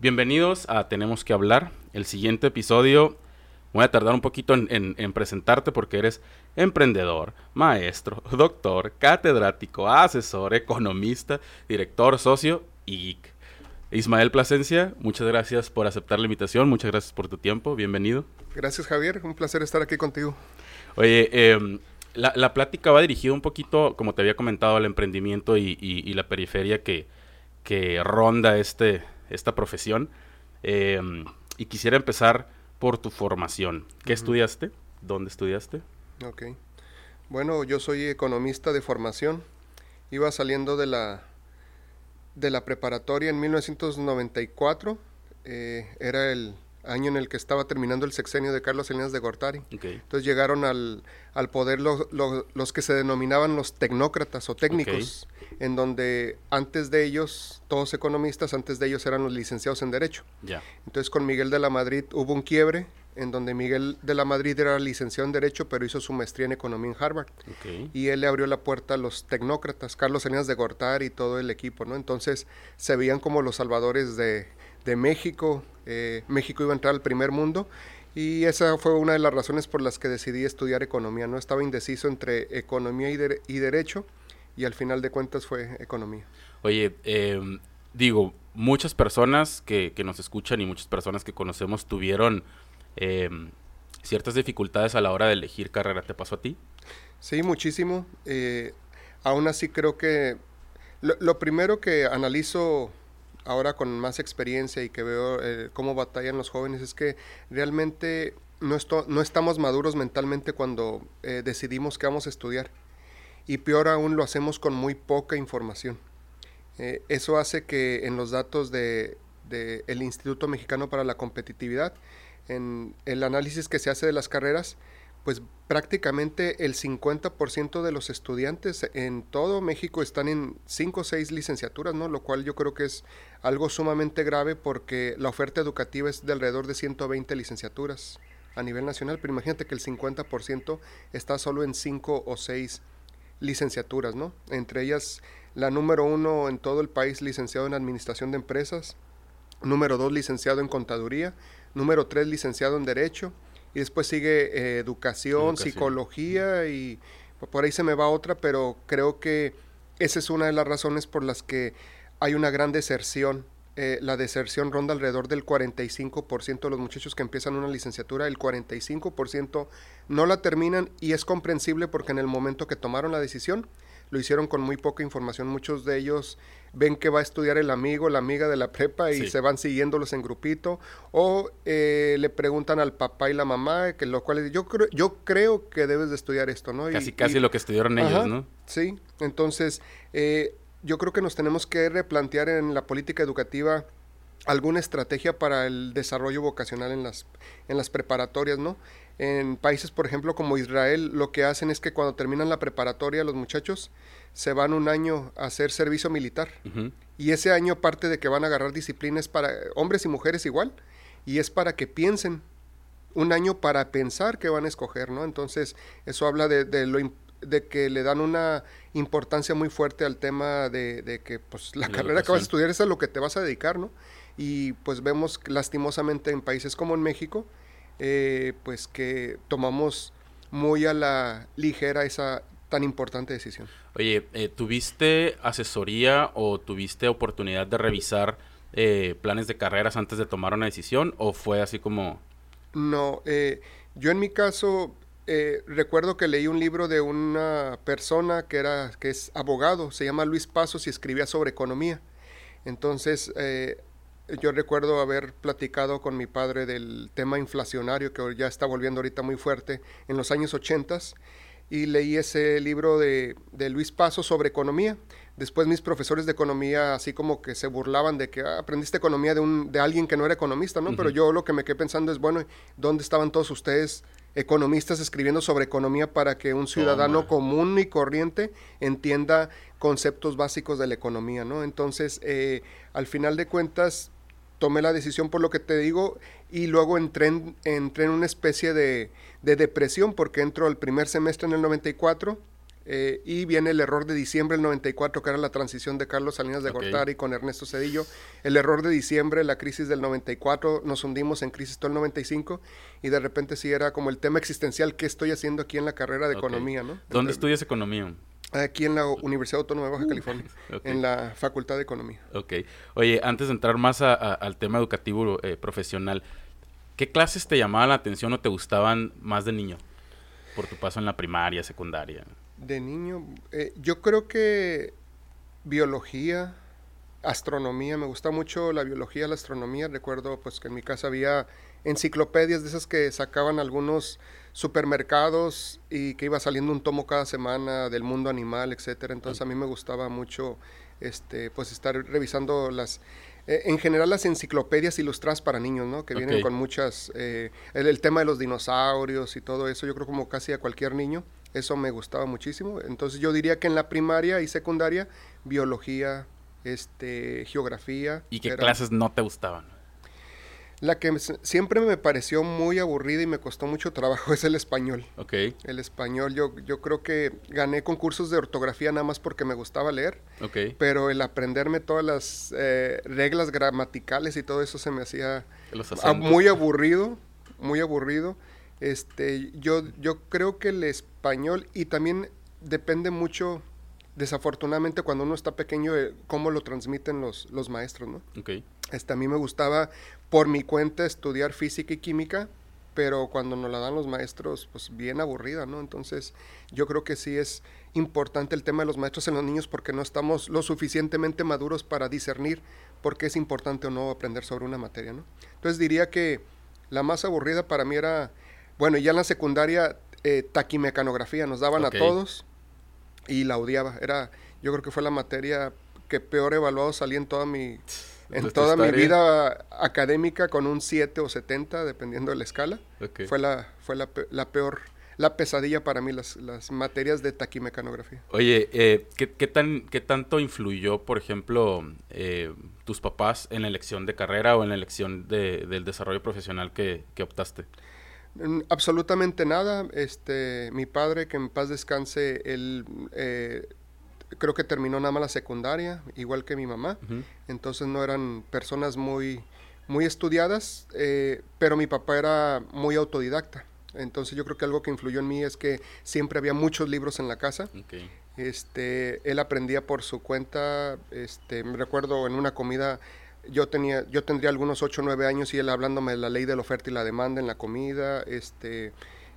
Bienvenidos a Tenemos que hablar. El siguiente episodio voy a tardar un poquito en, presentarte porque eres emprendedor, maestro, doctor, catedrático, asesor, economista, director, socio y geek. Ismael Plasencia, muchas gracias por aceptar la invitación, muchas gracias por tu tiempo, bienvenido. Gracias Javier, un placer estar aquí contigo. Oye, em, la, plática va dirigida un poquito, como te había comentado, al emprendimiento y, la periferia que, que ronda este, esta profesión. Em, y quisiera empezar por tu formación. ¿Qué estudiaste? ¿Dónde estudiaste? Ok. Bueno, yo soy economista de formación. Iba saliendo de la, de la preparatoria en 1994. Eh, era el año en el que estaba terminando el sexenio de Carlos Salinas de Gortari. Entonces llegaron al, al poder los que se denominaban los tecnócratas o técnicos, en donde antes de ellos, todos economistas, antes de ellos eran los licenciados en Derecho. Entonces con Miguel de la Madrid hubo un quiebre, en donde Miguel de la Madrid era licenciado en Derecho, pero hizo su maestría en Economía en Harvard. Y él le abrió la puerta a los tecnócratas, Carlos Salinas de Gortari y todo el equipo, ¿no? Entonces se veían como los salvadores de, de México, eh, México iba a entrar al primer mundo y esa fue una de las razones por las que decidí estudiar economía. No estaba indeciso entre economía y, derecho y al final de cuentas fue economía. Oye, em, digo, muchas personas que, nos escuchan y muchas personas que conocemos tuvieron em, ciertas dificultades a la hora de elegir carrera. ¿Te pasó a ti? Sí, muchísimo. Eh, aún así creo que lo primero que analizo ahora con más experiencia y que veo eh, cómo batallan los jóvenes es que realmente no, no estamos maduros mentalmente cuando eh, decidimos que vamos a estudiar. Y peor aún lo hacemos con muy poca información. Eh, eso hace que en los datos del de, el Instituto Mexicano para la Competitividad, en el análisis que se hace de las carreras, pues prácticamente el 50% de los estudiantes en todo México están en 5 o 6 licenciaturas, ¿no? Lo cual yo creo que es algo sumamente grave porque la oferta educativa es de alrededor de 120 licenciaturas a nivel nacional, pero imagínate que el 50% está solo en 5 o 6 licenciaturas, ¿no? Entre ellas la número uno en todo el país licenciado en Administración de Empresas, número dos licenciado en Contaduría, número tres licenciado en Derecho, y después sigue eh, educación, psicología y por ahí se me va otra, pero creo que esa es una de las razones por las que hay una gran deserción. Eh, la deserción ronda alrededor del 45% de los muchachos que empiezan una licenciatura, el 45% no la terminan y es comprensible porque en el momento que tomaron la decisión lo hicieron con muy poca información. Muchos de ellos ven que va a estudiar el amigo, la amiga de la prepa y se van siguiéndolos en grupito. O eh, le preguntan al papá y la mamá, que lo cual yo creo, yo creo que debes de estudiar esto, ¿no? Casi, casi lo que estudiaron ellos, ¿no? Sí, entonces eh, yo creo que nos tenemos que replantear en la política educativa alguna estrategia para el desarrollo vocacional en las, en las preparatorias, ¿no? En países, por ejemplo, como Israel, lo que hacen es que cuando terminan la preparatoria los muchachos se van un año a hacer servicio militar. Y ese año parte de que van a agarrar disciplinas para hombres y mujeres igual, y es para que piensen, un año para pensar que van a escoger, ¿no? Entonces, eso habla de, de lo de que le dan una importancia muy fuerte al tema de, de que pues la, carrera que vas a estudiar es a lo que te vas a dedicar, ¿no? Y pues vemos lastimosamente en países como en México, eh, pues que tomamos muy a la ligera esa tan importante decisión. Oye, eh, ¿tuviste asesoría o tuviste oportunidad de revisar eh, planes de carreras antes de tomar una decisión o fue así como... No, yo en mi caso recuerdo que leí un libro de una persona que, era, que es abogado, se llama Luis Pasos y escribía sobre economía. Entonces, yo recuerdo haber platicado con mi padre del tema inflacionario que ya está volviendo ahorita muy fuerte en los años 80 y leí ese libro de, Luis Paso sobre economía. Después mis profesores de economía así como que se burlaban de que ah, aprendiste economía de, un, de alguien que no era economista, ¿no? Pero yo lo que me quedé pensando es, bueno, ¿dónde estaban todos ustedes economistas escribiendo sobre economía para que un ciudadano común y corriente entienda conceptos básicos de la economía, ¿no? Entonces, eh, al final de cuentas, tomé la decisión por lo que te digo y luego entré en, entré en una especie de, depresión porque entro el primer semestre en el 94, Eh, y viene el error de diciembre del 94, que era la transición de Carlos Salinas de Gortari con Ernesto Cedillo. El error de diciembre, la crisis del 94, nos hundimos en crisis todo el 95 y de repente sí era como el tema existencial, ¿qué estoy haciendo aquí en la carrera de economía? ¿no? ¿Dónde estudias economía? Aquí en la Universidad Autónoma de Baja uh, California, en la Facultad de Economía. Ok. Oye, antes de entrar más al tema educativo eh, profesional, ¿qué clases te llamaban la atención o te gustaban más de niño? Por tu paso en la primaria, secundaria. De niño, eh, yo creo que biología, astronomía, me gusta mucho la biología, la astronomía. Recuerdo pues que en mi casa había enciclopedias de esas que sacaban algunos supermercados y que iba saliendo un tomo cada semana del mundo animal, etcétera. Entonces a mí me gustaba mucho este pues estar revisando las eh, en general las enciclopedias ilustradas para niños, ¿no? Que vienen con muchas eh, el, el, tema de los dinosaurios y todo eso, yo creo como casi a cualquier niño. Eso me gustaba muchísimo. Entonces yo diría que en la primaria y secundaria, biología, este, geografía. ¿Y qué clases no te gustaban? La que siempre me pareció muy aburrida y me costó mucho trabajo es el español. Ok. El español, yo, yo creo que gané concursos de ortografía nada más porque me gustaba leer. Ok. Pero el aprenderme todas las eh, reglas gramaticales y todo eso se me hacía muy aburrido, muy aburrido. Este, yo, yo creo que el español, y también depende mucho, desafortunadamente, cuando uno está pequeño, cómo lo transmiten los, los maestros, ¿no? Okay. Este, a mí me gustaba, por mi cuenta, estudiar física y química, pero cuando nos la dan los maestros, pues bien aburrida, ¿no? Entonces, yo creo que sí es importante el tema de los maestros en los niños porque no estamos lo suficientemente maduros para discernir por qué es importante o no aprender sobre una materia, ¿no? Entonces, diría que la más aburrida para mí era bueno, ya en la secundaria, eh, taquimecanografía nos daban a todos y la odiaba. Era, yo creo que fue la materia que peor evaluado salí en toda mi, en toda mi vida académica con un 7 o 70, dependiendo de la escala. Fue, la, fue la, peor, la pesadilla para mí, las, las materias de taquimecanografía. Oye, eh, ¿qué, ¿qué, tan, ¿qué tanto influyó, por ejemplo, eh, tus papás en la elección de carrera o en la elección de, del desarrollo profesional que, que optaste? Absolutamente nada. Este, mi padre, que en paz descanse, él eh, creo que terminó nada más la secundaria, igual que mi mamá. Entonces no eran personas muy, muy estudiadas, eh, pero mi papá era muy autodidacta. Entonces yo creo que algo que influyó en mí es que siempre había muchos libros en la casa. Este, él aprendía por su cuenta. Este, me recuerdo en una comida yo tenía yo tendría algunos 8 o 9 años y él hablándome de la ley de la oferta y la demanda en la comida este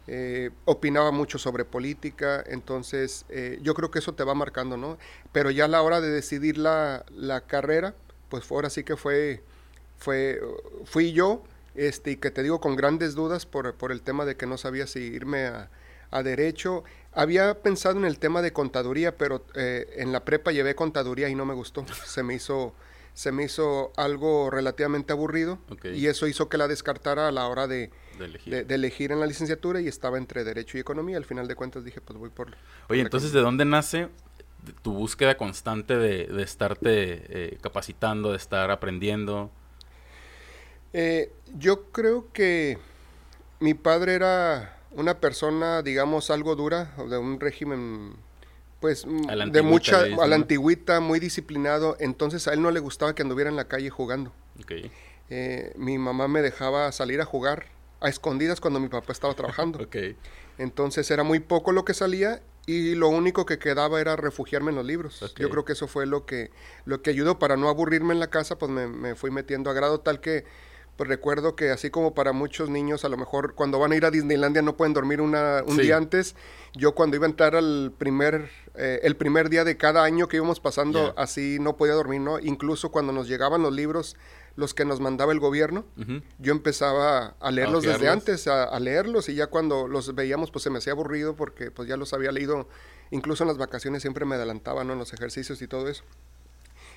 eh, opinaba mucho sobre política entonces eh, yo creo que eso te va marcando no pero ya a la hora de decidir la, la carrera pues ahora sí que fue fue fui yo este y que te digo con grandes dudas por, por el tema de que no sabía si irme a, a derecho. Había pensado en el tema de contaduría pero eh, en la prepa llevé contaduría y no me gustó. Se me hizo se me hizo algo relativamente aburrido y eso hizo que la descartara a la hora de, elegir. en la licenciatura y estaba entre Derecho y Economía. Al final de cuentas dije, pues voy por... Oye, entonces, ¿de dónde nace tu búsqueda constante de, estarte eh, capacitando, de estar aprendiendo? Eh, yo creo que mi padre era una persona, digamos, algo dura, de un régimen pues de mucha, a la antigüita, muy disciplinado, entonces a él no le gustaba que anduviera en la calle jugando. Eh, mi mamá me dejaba salir a jugar a escondidas cuando mi papá estaba trabajando. Entonces era muy poco lo que salía y lo único que quedaba era refugiarme en los libros. Yo creo que eso fue lo que, lo que ayudó para no aburrirme en la casa, pues me, me fui metiendo a grado tal que pues recuerdo que así como para muchos niños, a lo mejor cuando van a ir a Disneylandia no pueden dormir una, un día antes, yo cuando iba a entrar al primer, eh, el primer día de cada año que íbamos pasando, así no podía dormir, ¿no? Incluso cuando nos llegaban los libros, los que nos mandaba el gobierno, yo empezaba a leerlos desde antes, a, leerlos, y ya cuando los veíamos, pues se me hacía aburrido porque pues ya los había leído, incluso en las vacaciones siempre me adelantaba, ¿no? En los ejercicios y todo eso.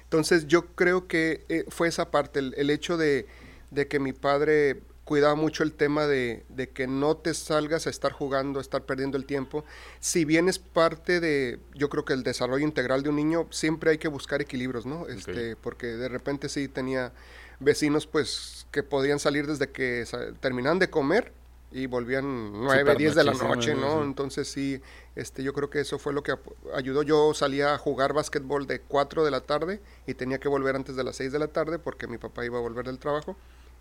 Entonces yo creo que eh, fue esa parte, el hecho de de que mi padre cuidaba mucho el tema de, que no te salgas a estar jugando, a estar perdiendo el tiempo. Si bien es parte de, yo creo que el desarrollo integral de un niño, siempre hay que buscar equilibrios, ¿no? Este, Porque de repente sí tenía vecinos pues que podían salir desde que terminaban de comer y volvían 9, 10 de la noche, ¿no? Entonces sí, este, yo creo que eso fue lo que ayudó. Yo salía a jugar básquetbol de 4 de la tarde y tenía que volver antes de las 6 de la tarde porque mi papá iba a volver del trabajo.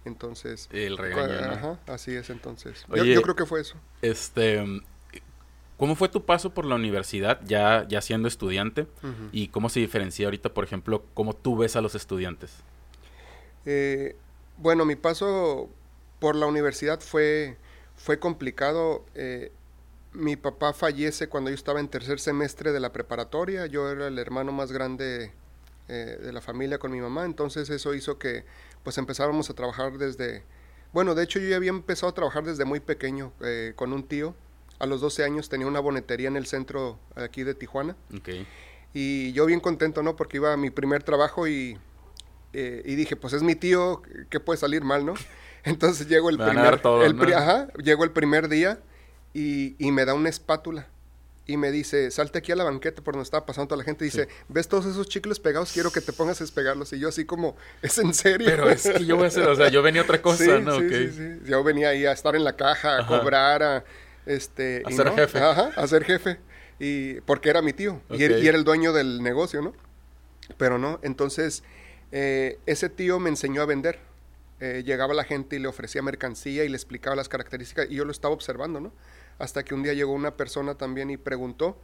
Entonces... El regaño, Ajá, así es entonces. yo, creo que fue eso. Este... ¿Cómo fue tu paso por la universidad ya, ya siendo estudiante? ¿Y cómo se diferencia ahorita, por ejemplo, cómo tú ves a los estudiantes? Eh, bueno, mi paso por la universidad fue fue complicado. Eh, mi papá fallece cuando yo estaba en tercer semestre de la preparatoria. Yo era el hermano más grande eh, de la familia con mi mamá. Entonces eso hizo que pues empezáramos a trabajar desde... Bueno, de hecho yo ya había empezado a trabajar desde muy pequeño eh, con un tío. A los 12 años tenía una bonetería en el centro aquí de Tijuana. Y yo bien contento, ¿no? Porque iba a mi primer trabajo y, y dije, pues es mi tío, ¿qué puede salir mal, no? Entonces llego el primer, el, ajá, llego el primer día y, y, me da una espátula y me dice, salte aquí a la banqueta por donde estaba pasando toda la gente. Dice, ¿ves todos esos chicles pegados? Quiero que te pongas a despegarlos. Y yo así como, ¿es en serio? Pero es que yo voy a hacer, o sea, yo venía a otra cosa, ¿no? Sí, sí, sí. Yo venía ahí a estar en la caja, a cobrar, a, este... A ser jefe. Ajá, a ser jefe. Y porque era mi tío. Y, y, era el dueño del negocio, ¿no? Pero no, entonces, eh, ese tío me enseñó a vender eh, llegaba la gente y le ofrecía mercancía y le explicaba las características y yo lo estaba observando, ¿no? Hasta que un día llegó una persona también y preguntó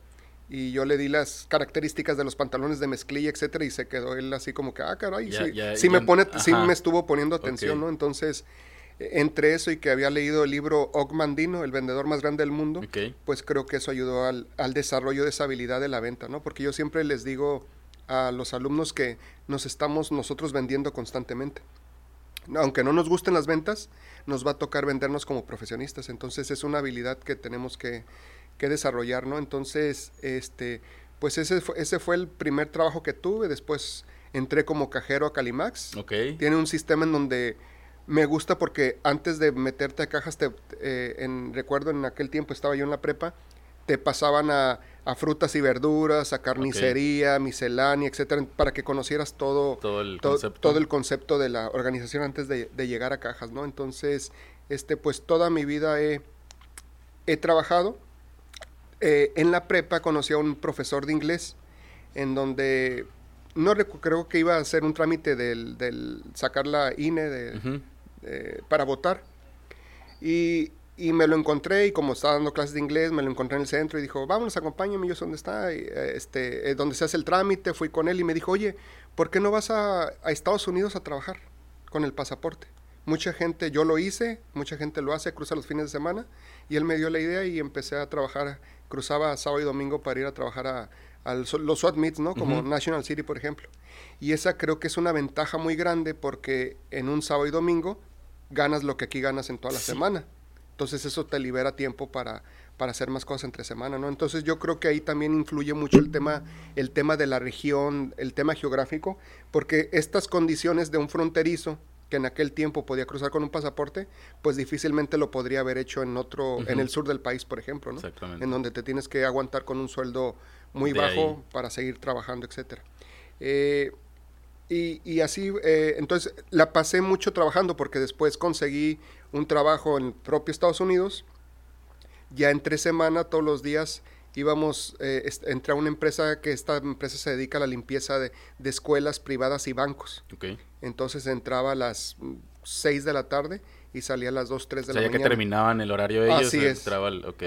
y yo le di las características de los pantalones de mezclilla, etcétera, y se quedó él así como que, ah, caray, sí, me pone, sí me estuvo poniendo atención, ¿no? Entonces, e, entre eso y que había leído el libro Ogmandino, el vendedor más grande del mundo, pues creo que eso ayudó al, al, desarrollo de esa habilidad de la venta, ¿no? Porque yo siempre les digo a los alumnos que nos estamos nosotros vendiendo constantemente aunque no nos gusten las ventas, nos va a tocar vendernos como profesionistas. Entonces es una habilidad que tenemos que, desarrollar, ¿no? Entonces, este, pues ese fue, ese fue el primer trabajo que tuve. Después entré como cajero a Calimax. Tiene un sistema en donde me gusta porque antes de meterte a cajas, te, eh, en, recuerdo en aquel tiempo estaba yo en la prepa, te pasaban a, frutas y verduras, a carnicería, miscelánea, etcétera, para que conocieras todo, todo, el, concepto. todo el concepto de la organización antes de, llegar a cajas, ¿no? Entonces, este, pues toda mi vida he, trabajado. Eh, en la prepa conocí a un profesor de inglés, en donde no creo que iba a hacer un trámite del, sacar la INE de, para votar. Y y me lo encontré y como estaba dando clases de inglés, me lo encontré en el centro y dijo, vámonos, acompáñame, yo sé dónde está, eh, este, eh, donde se hace el trámite, fui con él y me dijo, oye, ¿por qué no vas a, Estados Unidos a trabajar con el pasaporte? Mucha gente, yo lo hice, mucha gente lo hace, cruza los fines de semana y él me dio la idea y empecé a trabajar, cruzaba sábado y domingo para ir a trabajar a, los SWAT meets, ¿no? Como National City, por ejemplo. Y esa creo que es una ventaja muy grande porque en un sábado y domingo ganas lo que aquí ganas en toda la semana. Entonces eso te libera tiempo para, para hacer más cosas entre semana, ¿no? Entonces yo creo que ahí también influye mucho el tema, el tema de la región, el tema geográfico, porque estas condiciones de un fronterizo que en aquel tiempo podía cruzar con un pasaporte, pues difícilmente lo podría haber hecho en otro, en el sur del país, por ejemplo, ¿no? Exactamente. En donde te tienes que aguantar con un sueldo muy bajo para seguir trabajando, etcétera. Eh, y, y, así, eh, entonces la pasé mucho trabajando porque después conseguí un trabajo en propio Estados Unidos. Ya en tres semanas, todos los días, íbamos, eh, entré a una empresa que esta empresa se dedica a la limpieza de, escuelas privadas y bancos. Entonces entraba a las 6 de la tarde y salía a las 2, 3 de la mañana. que terminaban el horario de ellos. Así es.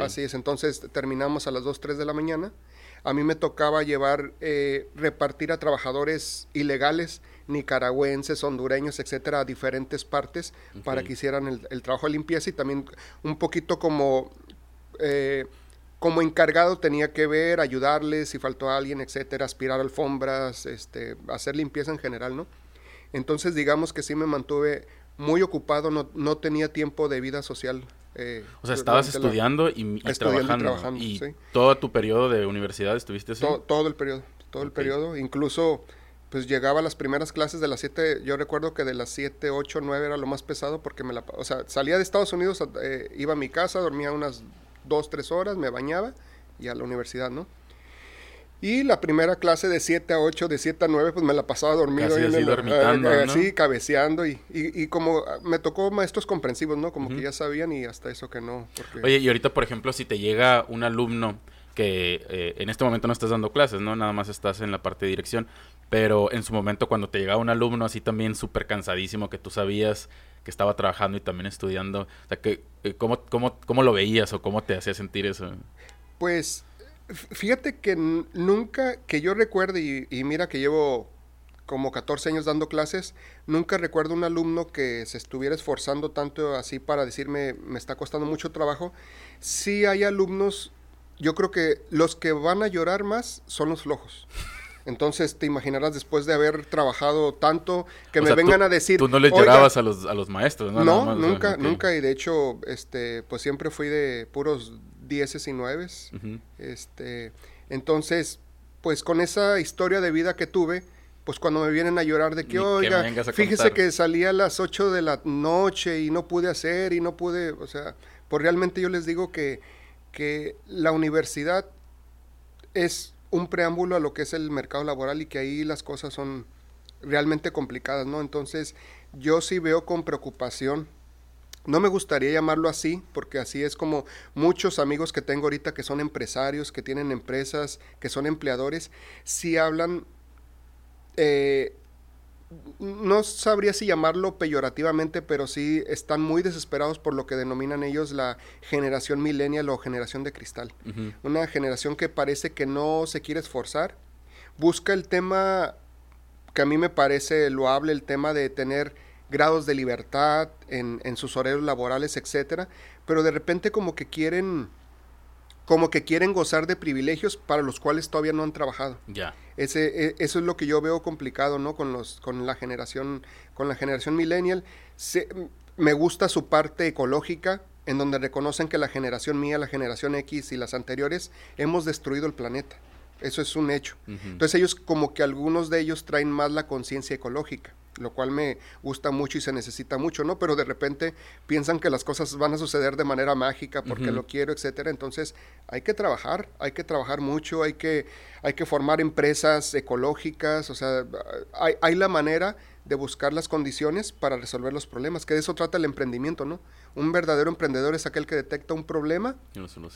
Así es. Entonces terminamos a las 2, 3 de la mañana a mí me tocaba llevar, eh, repartir a trabajadores ilegales, nicaragüenses, hondureños, etcétera, a diferentes partes para que hicieran el, trabajo de limpieza y también un poquito como, eh, como encargado tenía que ver, ayudarles si faltó alguien, etcétera, aspirar alfombras, este, hacer limpieza en general, ¿no? Entonces digamos que sí me mantuve muy ocupado, no, no tenía tiempo de vida social eh, o sea, estabas estudiando y, trabajando. Y, todo tu periodo de universidad estuviste así? Todo, el periodo, todo el periodo. Incluso, pues llegaba a las primeras clases de las 7, yo recuerdo que de las 7, 8, 9 era lo más pesado porque me la... O sea, salía de Estados Unidos, eh, iba a mi casa, dormía unas 2, 3 horas, me bañaba y a la universidad, ¿no? Y la primera clase de 7 a 8, de 7 a 9, pues me la pasaba dormido. Casi así dormitando, eh, eh, ¿no? Sí, cabeceando. Y, y, y como ah, me tocó maestros comprensivos, ¿no? Como que ya sabían y hasta eso que no. Porque... Oye, y ahorita, por ejemplo, si te llega un alumno que eh, en este momento no estás dando clases, ¿no? Nada más estás en la parte de dirección, pero en su momento cuando te llegaba un alumno así también súper cansadísimo que tú sabías que estaba trabajando y también estudiando, o sea, que, eh, ¿cómo, cómo, ¿cómo lo veías o cómo te hacía sentir eso? Pues fíjate que nunca, que yo recuerde, y, y mira que llevo como 14 años dando clases, nunca recuerdo un alumno que se estuviera esforzando tanto así para decirme me está costando mucho trabajo. Sí hay alumnos, yo creo que los que van a llorar más son los flojos. Entonces te imaginarás después de haber trabajado tanto que O me sea, tú- vengan a decir... Tú no les "Oiga, llorabas a los, a los maestros, ¿no? no, más, o sea, nunca, ok. nunca. Y de hecho, este, pues siempre fui de puros dieces y nueves. Este, entonces, pues con esa historia de vida que tuve, pues cuando me vienen a llorar de que, Ni oiga, fíjese contar". que salí a las 8 de la noche y no pude hacer y no pude, o sea, pues realmente yo les digo que, que la universidad es un preámbulo a lo que es el mercado laboral y que ahí las cosas son realmente complicadas, ¿no? Entonces, yo sí veo con preocupación no me gustaría llamarlo así, porque así es como muchos amigos que tengo ahorita que son empresarios, que tienen empresas, que son empleadores, sí hablan, eh, no sabría si llamarlo peyorativamente, pero sí están muy desesperados por lo que denominan ellos la generación millennial o generación de cristal. Una generación que parece que no se quiere esforzar, busca el tema que a mí me parece loable, el tema de tener grados de libertad en, en sus horarios laborales, etcétera, pero de repente como que quieren como que quieren gozar de privilegios para los cuales todavía no han trabajado. Ya. Ese, e- eso es lo que yo veo complicado, ¿no? Con los, con la generación, con la generación millennial. Se- me gusta su parte ecológica, en donde reconocen que la generación mía, la generación X y las anteriores hemos destruido el planeta. Eso es un hecho. Entonces ellos, como que algunos de ellos traen más la conciencia ecológica, lo cual me gusta mucho y se necesita mucho, ¿no? Pero de repente piensan que las cosas van a suceder de manera mágica porque lo quiero, etcétera. Entonces hay que trabajar, hay que trabajar mucho, hay que, hay que formar empresas ecológicas, o sea, hay, hay la manera de buscar las condiciones para resolver los problemas, que de eso trata el emprendimiento, ¿no? Un verdadero emprendedor es aquel que detecta un problema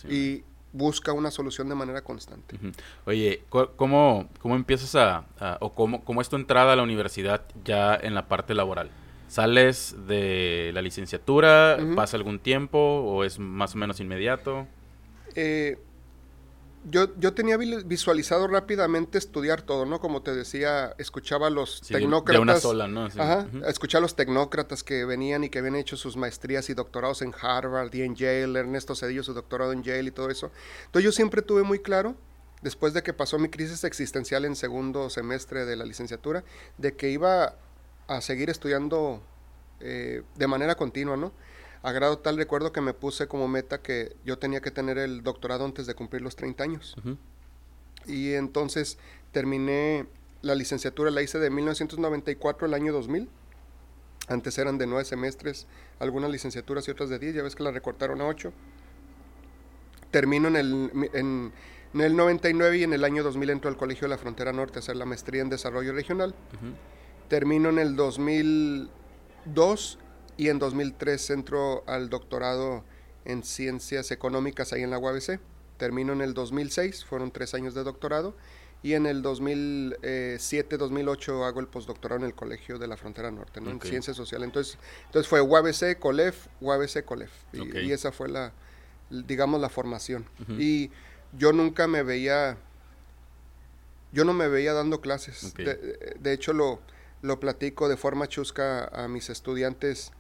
y busca una solución de manera constante. Oye, ¿cómo, cómo empiezas a, a- o cómo, cómo es tu entrada a la universidad ya en la parte laboral? ¿Sales de la licenciatura? ¿Pasa algún tiempo o es más o menos inmediato? Eh, yo, yo tenía vi- visualizado rápidamente estudiar todo, ¿no? Como te decía, escuchaba a los Sí, tecnócratas. De una sola, ¿no? Sí. Ajá, escuchaba a los tecnócratas que venían y que habían hecho sus maestrías y doctorados en Harvard y en Yale, Ernesto Cedillo su doctorado en Yale y todo eso. Entonces yo siempre tuve muy claro, después de que pasó mi crisis existencial en segundo semestre de la licenciatura, de que iba a seguir estudiando eh, de manera continua, ¿no? A grado tal recuerdo que me puse como meta que yo tenía que tener el doctorado antes de cumplir los 30 años. Ujú. Y entonces terminé la licenciatura, la hice de 1994 al año 2000. Antes eran de nueve semestres, algunas licenciaturas y otras de 10, ya ves que la recortaron a 8. Termino en el, en, en el 99 y en el año 2000 entro al Colegio de la Frontera Norte a hacer la maestría en Desarrollo Regional. Termino en el 2002 y en 2003 entro al doctorado en Ciencias Económicas ahí en la UABC. Termino en el 2006, fueron tres años de doctorado. Y en el 2007-2008 hago el postdoctorado en el Colegio de la Frontera Norte, ¿no? En Ciencias Sociales. Entonces, entonces fue UABC, COLEF, UABC, COLEF. Y, esa fue la, digamos, la formación. Y yo nunca me veía, yo no me veía dando clases. De, de hecho, lo, lo platico de forma chusca a mis estudiantes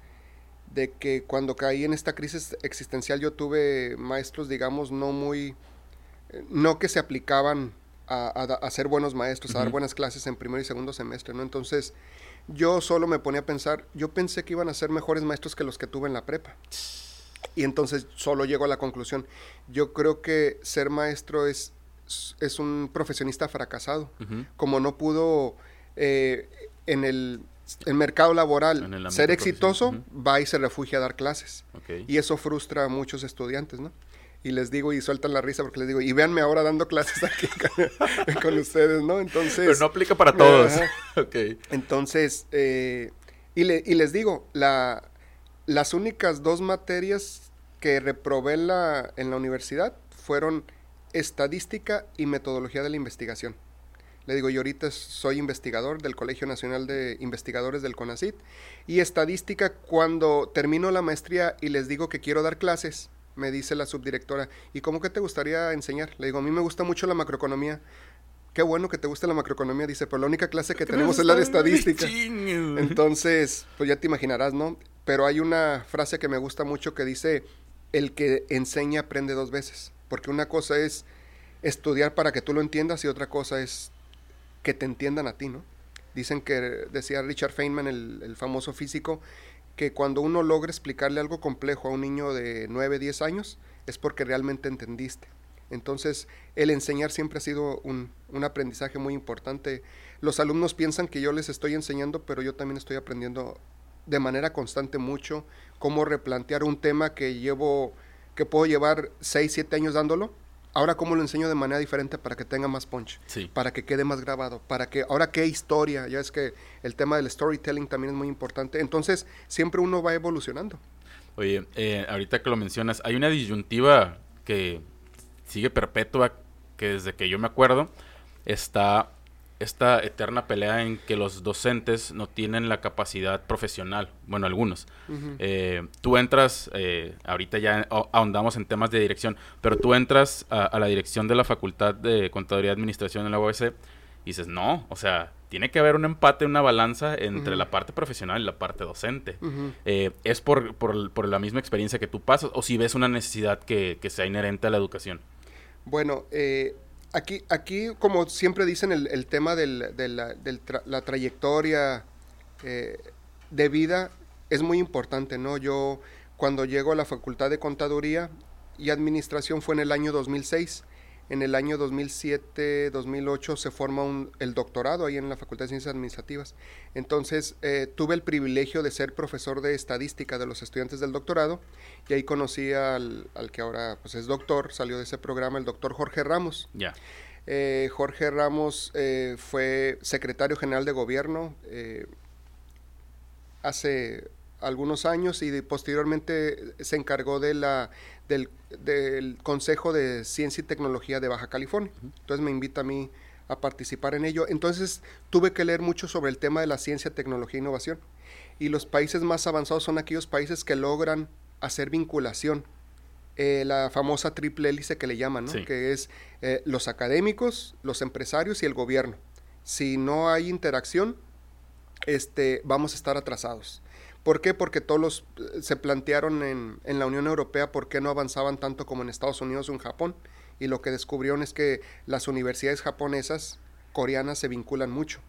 de que cuando caí en esta crisis existencial yo tuve maestros, digamos, no muy, eh, no que se aplicaban a, a ser buenos maestros, a dar buenas clases en primero y segundo semestre, ¿no? Entonces, yo solo me ponía a pensar, yo pensé que iban a ser mejores maestros que los que tuve en la prepa. Y entonces solo llego a la conclusión, yo creo que ser maestro es, es un profesionista fracasado como no pudo eh, en el, el mercado laboral el ser exitoso, va y se refugia a dar clases. Y eso frustra a muchos estudiantes, ¿no? y les digo, y sueltan la risa porque les digo, y véanme ahora dando clases aquí con, ustedes, ¿no? Entonces... Pero no aplica para todos. Entonces, eh, y, y, les digo, la, las únicas dos materias que reprobé la, en la universidad fueron estadística y metodología de la investigación. Le digo, yo ahorita soy investigador del Colegio Nacional de Investigadores del CONACIT y estadística cuando termino la maestría y les digo que quiero dar clases, me dice la subdirectora, ¿y cómo que te gustaría enseñar? Le digo, a mí me gusta mucho la macroeconomía. Qué bueno que te guste la macroeconomía, dice, pero la única clase que tenemos es la de estadística. Entonces, pues ya te imaginarás, ¿no? Pero hay una frase que me gusta mucho que dice, el que enseña aprende dos veces, porque una cosa es estudiar para que tú lo entiendas y otra cosa es que te entiendan a ti, ¿no? Dicen que, decía Richard Feynman, el, famoso físico, que cuando uno logra explicarle algo complejo a un niño de 9, 10 años, es porque realmente entendiste. Entonces, el enseñar siempre ha sido un, un, aprendizaje muy importante. Los alumnos piensan que yo les estoy enseñando, pero yo también estoy aprendiendo de manera constante mucho cómo replantear un tema que llevo, que puedo llevar 6, 7 años dándolo ahora cómo lo enseño de manera diferente para que tenga más punch, para que quede más grabado, para que ahora qué historia, ya es que el tema del storytelling también es muy importante, entonces siempre uno va evolucionando. Oye, eh, ahorita que lo mencionas, hay una disyuntiva que sigue perpetua, que desde que yo me acuerdo está esta eterna pelea en que los docentes no tienen la capacidad profesional, bueno, algunos. Eh, tú entras, eh, ahorita ya ahondamos en temas de dirección, pero tú entras a, la dirección de la Facultad de Contaduría y Administración en la UABC y dices, no, o sea, tiene que haber un empate, una balanza entre la parte profesional y la parte docente. Eh, ¿Es por, por, por, la misma experiencia que tú pasas o si ves una necesidad que, que sea inherente a la educación? Bueno, eh, Aquí, aquí, como siempre dicen, el, tema de la, trayectoria eh, de vida es muy importante, ¿no? Yo, cuando llego a la Facultad de Contaduría y Administración fue en el año 2006 en el año 2007-2008 se forma el doctorado ahí en la Facultad de Ciencias Administrativas. Entonces eh, tuve el privilegio de ser profesor de estadística de los estudiantes del doctorado y ahí conocí al, que ahora pues, es doctor, salió de ese programa, el doctor Jorge Ramos. Ya. Eh, Jorge Ramos eh, fue secretario general de gobierno hace algunos años y posteriormente se encargó de la, del, Consejo de Ciencia y Tecnología de Baja California. Entonces me invita a mí a participar en ello. Entonces tuve que leer mucho sobre el tema de la ciencia, tecnología e innovación. Y los países más avanzados son aquellos países que logran hacer vinculación. Eh, la famosa triple hélice que le llaman, ¿no? que es eh, los académicos, los empresarios y el gobierno. Si no hay interacción, este, vamos a estar atrasados. ¿Por qué? Porque todos los, eh, se plantearon en, en, la Unión Europea por qué no avanzaban tanto como en Estados Unidos o en Japón. Y lo que descubrieron es que las universidades japonesas, coreanas, se vinculan mucho,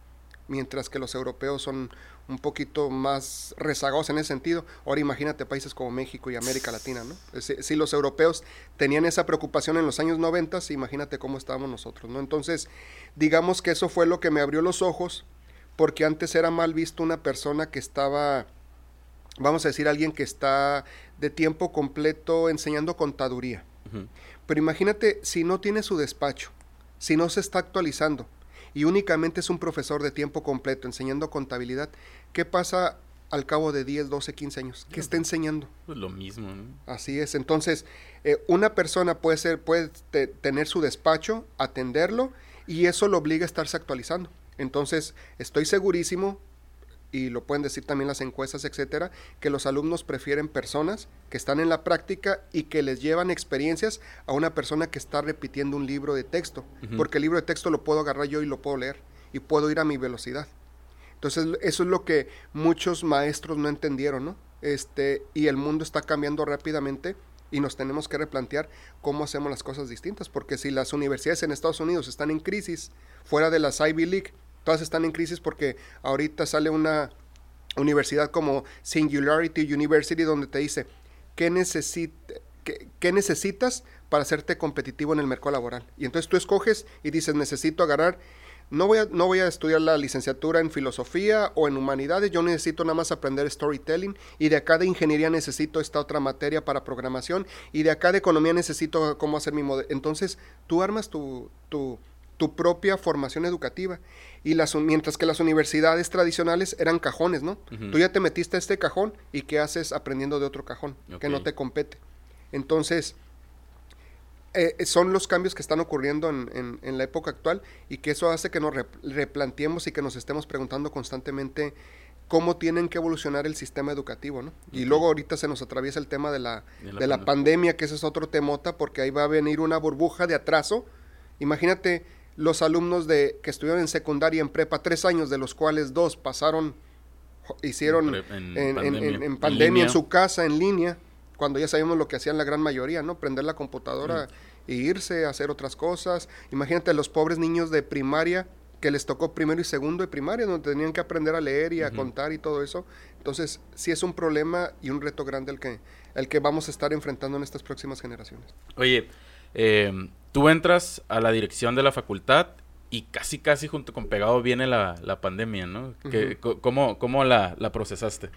mientras que los europeos son un poquito más rezagados en ese sentido. Ahora imagínate países como México y América Latina, ¿no? Si, si los europeos tenían esa preocupación en los años 90, imagínate cómo estábamos nosotros, ¿no? Entonces, digamos que eso fue lo que me abrió los ojos, porque antes era mal visto una persona que estaba vamos a decir, alguien que está de tiempo completo enseñando contaduría. Pero imagínate si no tiene su despacho, si no se está actualizando y únicamente es un profesor de tiempo completo enseñando contabilidad, ¿qué pasa al cabo de 10, 12, 15 años? ¿Qué está enseñando? Pues lo mismo, Así es. Entonces, eh, una persona puede, ser, puede tener su despacho, atenderlo y eso lo obliga a estarse actualizando. Entonces, estoy segurísimo y lo pueden decir también las encuestas, etcétera, que los alumnos prefieren personas que están en la práctica y que les llevan experiencias a una persona que está repitiendo un libro de texto, porque el libro de texto lo puedo agarrar yo y lo puedo leer y puedo ir a mi velocidad. Entonces, eso es lo que muchos maestros no entendieron, ¿no? Este, y el mundo está cambiando rápidamente y nos tenemos que replantear cómo hacemos las cosas distintas, porque si las universidades en Estados Unidos están en crisis, fuera de las Ivy League, todas están en crisis porque ahorita sale una universidad como Singularity University donde te dice, ¿qué, qué, necesitas para hacerte competitivo en el mercado laboral? Y entonces tú escoges y dices, necesito agarrar no voy, a, no voy a estudiar la licenciatura en filosofía o en humanidades, yo necesito nada más aprender storytelling y de acá de ingeniería necesito esta otra materia para programación y de acá de economía necesito cómo hacer mi modelo. Entonces tú armas tu, tu, tu propia formación educativa y las, mientras que las universidades tradicionales eran cajones, ¿no? Tú ya te metiste a este cajón y ¿qué haces aprendiendo de otro cajón que no te compete? Entonces, eh, son los cambios que están ocurriendo en, en, la época actual y que eso hace que nos replanteemos y que nos estemos preguntando constantemente cómo tienen que evolucionar el sistema educativo, ¿no? Y luego ahorita se nos atraviesa el tema de la, de la, pandemia, que ese es otro temota, porque ahí va a venir una burbuja de atraso. Imagínate los alumnos de que estuvieron en secundaria, en prepa, tres años, de los cuales dos pasaron, hicieron en, pandemia, en su casa, en línea, cuando ya sabemos lo que hacían la gran mayoría, ¿no? Prender la computadora e irse a hacer otras cosas. Imagínate los pobres niños de primaria que les tocó primero y segundo de primaria, donde tenían que aprender a leer y a contar y todo eso. Entonces, sí es un problema y un reto grande el que, el que vamos a estar enfrentando en estas próximas generaciones. Oye, em, tú entras a la dirección de la facultad y casi, casi junto con pegado viene la, pandemia, ¿no? ¿Cómo, cómo la, la procesaste?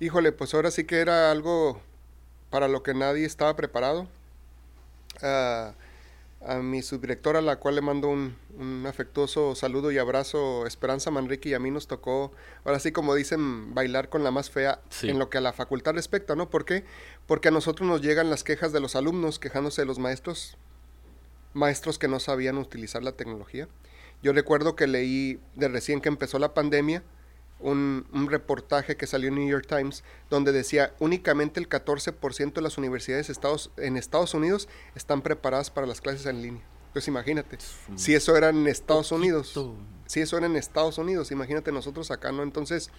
Híjole, pues ahora sí que era algo para lo que nadie estaba preparado. a mi subdirectora, a la cual le mando un, afectuoso saludo y abrazo, Esperanza Manrique, y a mí nos tocó, ahora sí como dicen, bailar con la más fea en lo que a la facultad respecta, ¿no? ¿Por qué? Porque a nosotros nos llegan las quejas de los alumnos quejándose de los maestros, maestros que no sabían utilizar la tecnología. Yo recuerdo que leí de recién que empezó la pandemia, un, reportaje que salió en New York Times donde decía únicamente el 14% de las universidades estados, en Estados Unidos están preparadas para las clases en línea. Pues imagínate, si eso era en Estados Unidos, si eso era en Estados Unidos, imagínate nosotros acá, ¿no? Entonces,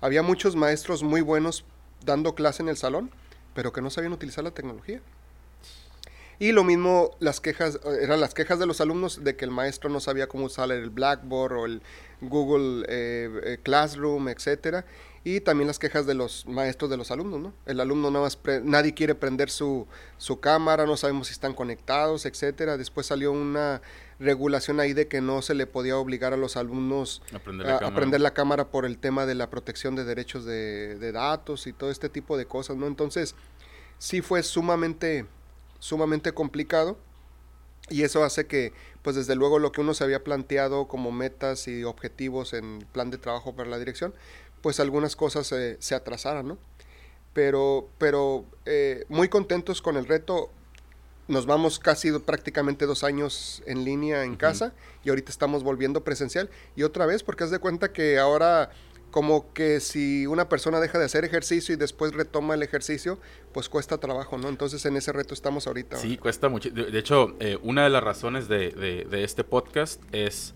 había muchos maestros muy buenos dando clase en el salón, pero que no sabían utilizar la tecnología. Y lo mismo las quejas, eran las quejas de los alumnos de que el maestro no sabía cómo usar el Blackboard o el Google eh, eh, Classroom, etcétera. Y también las quejas de los maestros de los alumnos, ¿no? El alumno nada más, nadie quiere prender su, su cámara, no sabemos si están conectados, etcétera. Después salió una regulación ahí de que no se le podía obligar a los alumnos a prender la, cámara por el tema de la protección de derechos de, de datos y todo este tipo de cosas, ¿no? Entonces, sí fue sumamente sumamente complicado y eso hace que, pues desde luego lo que uno se había planteado como metas y objetivos en plan de trabajo para la dirección, pues algunas cosas se atrasaran, ¿no? Pero, pero eh, muy contentos con el reto. Nos vamos casi prácticamente dos años en línea en casa y ahorita estamos volviendo presencial. Y otra vez, porque haz de cuenta que ahora como que si una persona deja de hacer ejercicio y después retoma el ejercicio, pues cuesta trabajo, ¿no? Entonces en ese reto estamos ahorita. Sí, cuesta mucho. De, hecho, eh, una de las razones de, este podcast es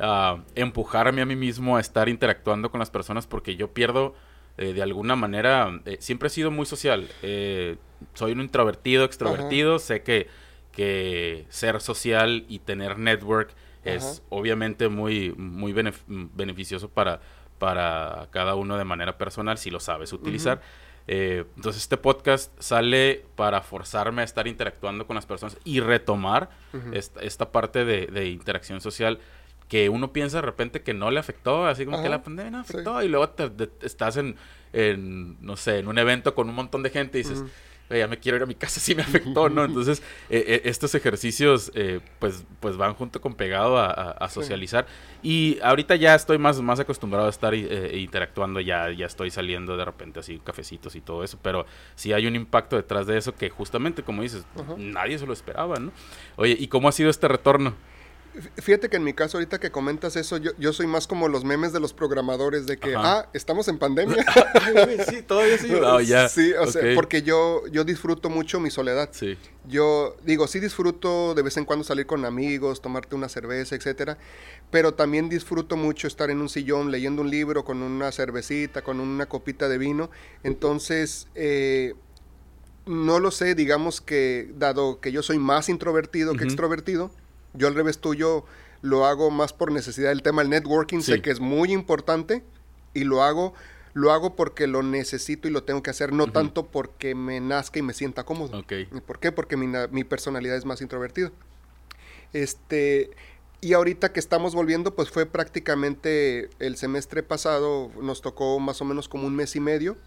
uh, empujarme a mí mismo a estar interactuando con las personas porque yo pierdo eh, de alguna manera, eh, siempre he sido muy social. soy un introvertido, extrovertido, sé que, que ser social y tener network es obviamente muy, muy beneficioso para para cada uno de manera personal si lo sabes utilizar. Eh, entonces este podcast sale para forzarme a estar interactuando con las personas y retomar esta, parte de, interacción social que uno piensa de repente que no le afectó, así como que la pandemia no afectó y luego te, estás en, en, no sé, en un evento con un montón de gente y dices ya me quiero ir a mi casa, sí me afectó, ¿no? Entonces, eh, eh, estos ejercicios, eh, pues, pues van junto con pegado a, socializar. Y ahorita ya estoy más, más acostumbrado a estar interactuando, ya, ya estoy saliendo de repente así, cafecitos y todo eso, pero sí hay un impacto detrás de eso que justamente, como dices, nadie se lo esperaba, ¿no? Oye, ¿y cómo ha sido este retorno? Fíjate que en mi caso, ahorita que comentas eso, yo, yo soy más como los memes de los programadores de que, ah, estamos en pandemia. sí, todavía sí. Oh, sí, o sea, porque yo, yo disfruto mucho mi soledad. Sí. Yo digo, sí disfruto de vez en cuando salir con amigos, tomarte una cerveza, etcétera, pero también disfruto mucho estar en un sillón leyendo un libro con una cervecita, con una copita de vino. Entonces, eh, no lo sé, digamos que, dado que yo soy más introvertido que extrovertido, yo al revés tuyo lo hago más por necesidad del tema del networking, sé que es muy importante y lo hago lo hago porque lo necesito y lo tengo que hacer, no tanto porque me nazca y me sienta cómodo. ¿Por qué? Porque mi, mi personalidad es más introvertida. Este, y ahorita que estamos volviendo, pues fue prácticamente el semestre pasado, nos tocó más o menos como un mes y medio.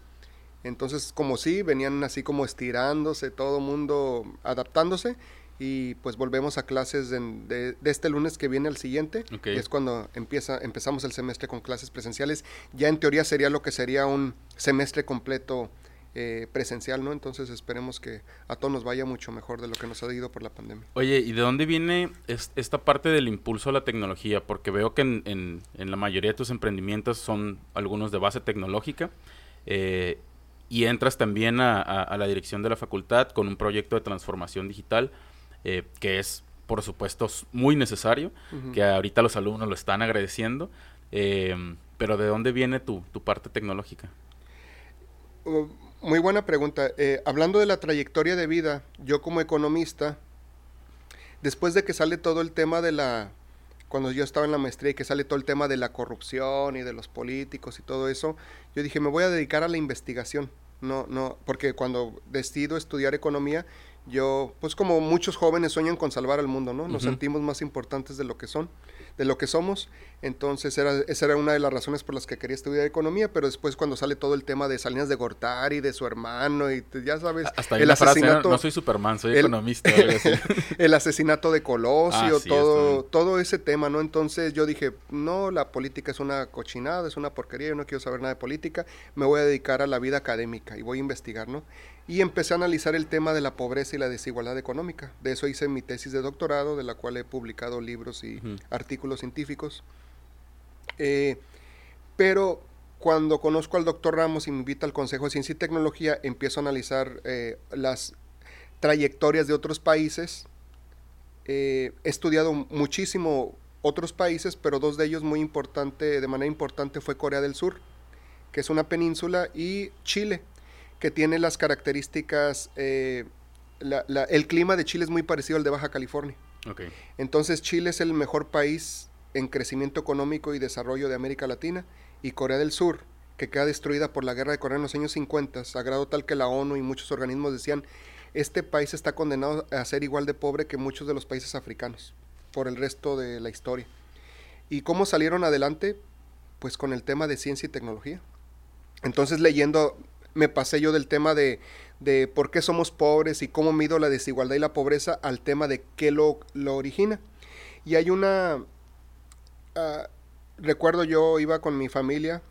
Entonces, como sí, venían así como estirándose, todo mundo adaptándose y pues volvemos a clases de, este lunes que viene al siguiente, que es cuando empieza, empezamos el semestre con clases presenciales. Ya en teoría sería lo que sería un semestre completo eh, presencial, ¿no? Entonces esperemos que a todos nos vaya mucho mejor de lo que nos ha ido por la pandemia. Oye, ¿y de dónde viene esta parte del impulso a la tecnología? Porque veo que en, la mayoría de tus emprendimientos son algunos de base tecnológica. Eh, y entras también a la dirección de la facultad con un proyecto de transformación digital. Eh, que es, por supuesto, muy necesario, que ahorita los alumnos lo están agradeciendo. Eh, pero ¿de dónde viene tu, tu parte tecnológica? Uh, muy buena pregunta. Eh, hablando de la trayectoria de vida, yo como economista, después de que sale todo el tema de la, cuando yo estaba en la maestría y que sale todo el tema de la corrupción y de los políticos y todo eso, yo dije, me voy a dedicar a la investigación. No, no, porque cuando decido estudiar economía, yo, pues como muchos jóvenes sueñan con salvar al mundo, ¿no? Nos sentimos más importantes de lo que son, de lo que somos. Entonces, era, esa era una de las razones por las que quería estudiar economía, pero después cuando sale todo el tema de Salinas de Gortari, de su hermano, y ya sabes, Hasta el asesinato... no, soy Superman, soy economista. el asesinato de Colosio, ah, todo, todo ese tema, ¿no? Entonces yo dije, no, la política es una cochinada, es una porquería, yo no quiero saber nada de política, me voy a dedicar a la vida académica y voy a investigar, ¿no? Y empecé a analizar el tema de la pobreza y la desigualdad económica. De eso hice mi tesis de doctorado, de la cual he publicado libros y artículos científicos. Eh, pero cuando conozco al doctor Ramos y me invita al Consejo de Ciencia y Tecnología, empiezo a analizar eh, las trayectorias de otros países. Eh, he estudiado muchísimo otros países, pero dos de ellos muy importante, de manera importante fue Corea del Sur, que es una península, y Chile que tiene las características, eh, el clima de Chile es muy parecido al de Baja California. Entonces Chile es el mejor país en crecimiento económico y desarrollo de América Latina y Corea del Sur, que queda destruida por la guerra de Corea en los años 50, a grado tal que la ONU y muchos organismos decían, este país está condenado a ser igual de pobre que muchos de los países africanos por el resto de la historia. ¿Y cómo salieron adelante? Pues con el tema de ciencia y tecnología. Entonces leyendo me pasé yo del tema de, de por qué somos pobres y cómo mido la desigualdad y la pobreza al tema de qué lo, lo origina. Y hay una... Ah, recuerdo yo iba con mi familia,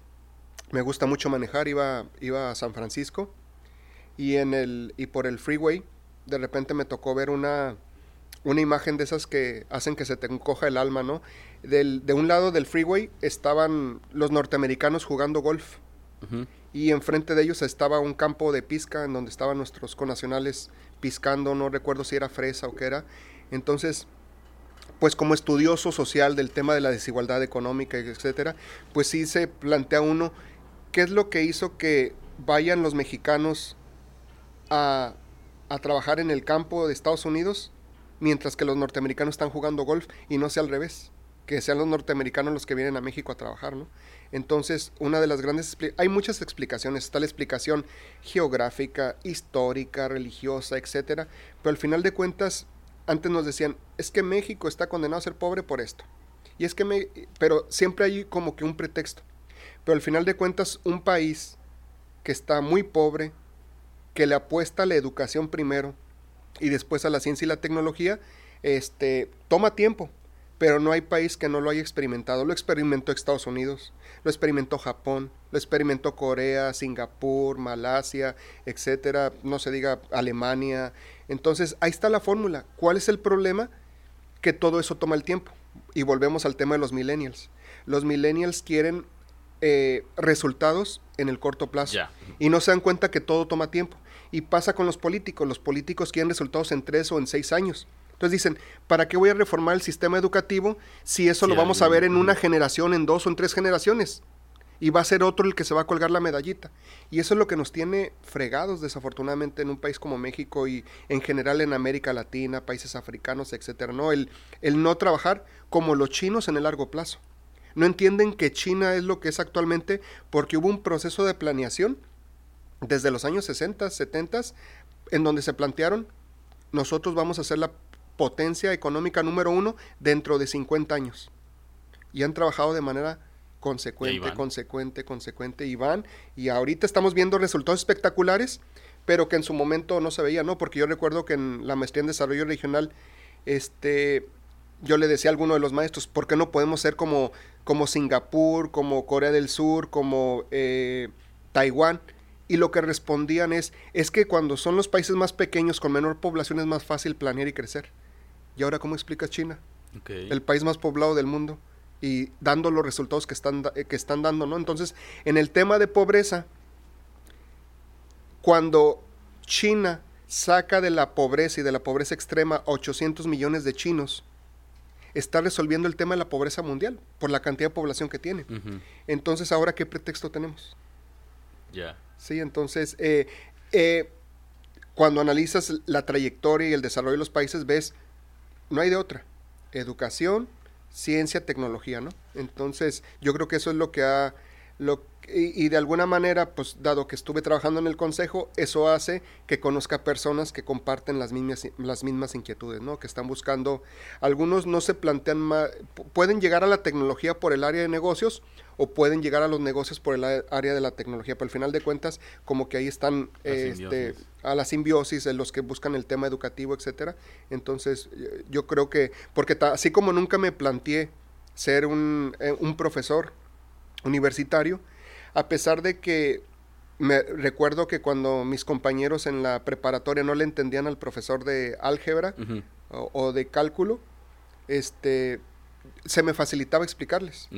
me gusta mucho manejar, iba, iba a San Francisco y, en el, y por el freeway de repente me tocó ver una, una imagen de esas que hacen que se te encoja el alma, ¿no? Del, de un lado del freeway estaban los norteamericanos jugando golf y enfrente de ellos estaba un campo de pizca en donde estaban nuestros conacionales piscando, no recuerdo si era fresa o qué era. Entonces, pues como estudioso social del tema de la desigualdad económica, etcétera, pues sí se plantea uno qué es lo que hizo que vayan los mexicanos a, a trabajar en el campo de Estados Unidos mientras que los norteamericanos están jugando golf y no sea al revés, que sean los norteamericanos los que vienen a México a trabajar, ¿no? Entonces, una de las grandes... Hay muchas explicaciones. Está la explicación geográfica, histórica, religiosa, etcétera. Pero al final de cuentas, antes nos decían, es que México está condenado a ser pobre por esto. Y es que me... Pero siempre hay como que un pretexto. Pero al final de cuentas, un país que está muy pobre, que le apuesta a la educación primero y después a la ciencia y la tecnología, este, toma tiempo pero no hay país que no lo haya experimentado. Lo experimentó Estados Unidos, lo experimentó Japón, lo experimentó Corea, Singapur, Malasia, etcétera, no se diga Alemania. Entonces, ahí está la fórmula. ¿Cuál es el problema? Que todo eso toma el tiempo. Y volvemos al tema de los millennials. Los millennials quieren eh, resultados en el corto plazo y no se dan cuenta que todo toma tiempo. Y pasa con los políticos. Los políticos quieren resultados en tres o en seis años entonces dicen, ¿para qué voy a reformar el sistema educativo si eso lo vamos a ver en una generación, en dos o en tres generaciones? Y va a ser otro el que se va a colgar la medallita. Y eso es lo que nos tiene fregados, desafortunadamente, en un país como México y en general en América Latina, países africanos, etcétera. ¿no? El, el no trabajar como los chinos en el largo plazo. No entienden que China es lo que es actualmente porque hubo un proceso de planeación desde los años 60, 70, en donde se plantearon, nosotros vamos a ser la potencia económica número uno dentro de 50 años. Y han trabajado de manera consecuente, consecuente, consecuente, y van. Y ahorita estamos viendo resultados espectaculares, pero que en su momento no se veía, ¿no? Porque yo recuerdo que en la maestría en desarrollo regional, este, yo le decía a alguno de los maestros, ¿por qué no podemos ser como, como Singapur, como Corea del Sur, como eh, Taiwán? Y lo que respondían es, es que cuando son los países más pequeños, con menor población, es más fácil planear y crecer. ¿Y ahora cómo explicas China? El país más poblado del mundo y dando los resultados que están, que están dando, ¿no? Entonces, en el tema de pobreza, cuando China saca de la pobreza y de la pobreza extrema 800 millones de chinos, está resolviendo el tema de la pobreza mundial por la cantidad de población que tiene. Entonces, ¿ahora qué pretexto tenemos? Ya. Sí, entonces, eh, eh, cuando analizas la trayectoria y el desarrollo de los países, ves, no hay de otra. Educación, ciencia, tecnología, ¿no? Entonces, yo creo que eso es lo que ha, lo, y, de alguna manera, pues dado que estuve trabajando en el consejo, eso hace que conozca personas que comparten las mismas, las mismas inquietudes, ¿no? Que están buscando, algunos no se plantean más, pueden llegar a la tecnología por el área de negocios o pueden llegar a los negocios por el área de la tecnología, pero al final de cuentas, como que ahí están este, a la simbiosis, los que buscan el tema educativo, etcétera. Entonces, yo creo que, porque así como nunca me planteé ser un, eh, un profesor universitario, a pesar de que me recuerdo que cuando mis compañeros en la preparatoria no le entendían al profesor de álgebra o, de cálculo, este, se me facilitaba explicarles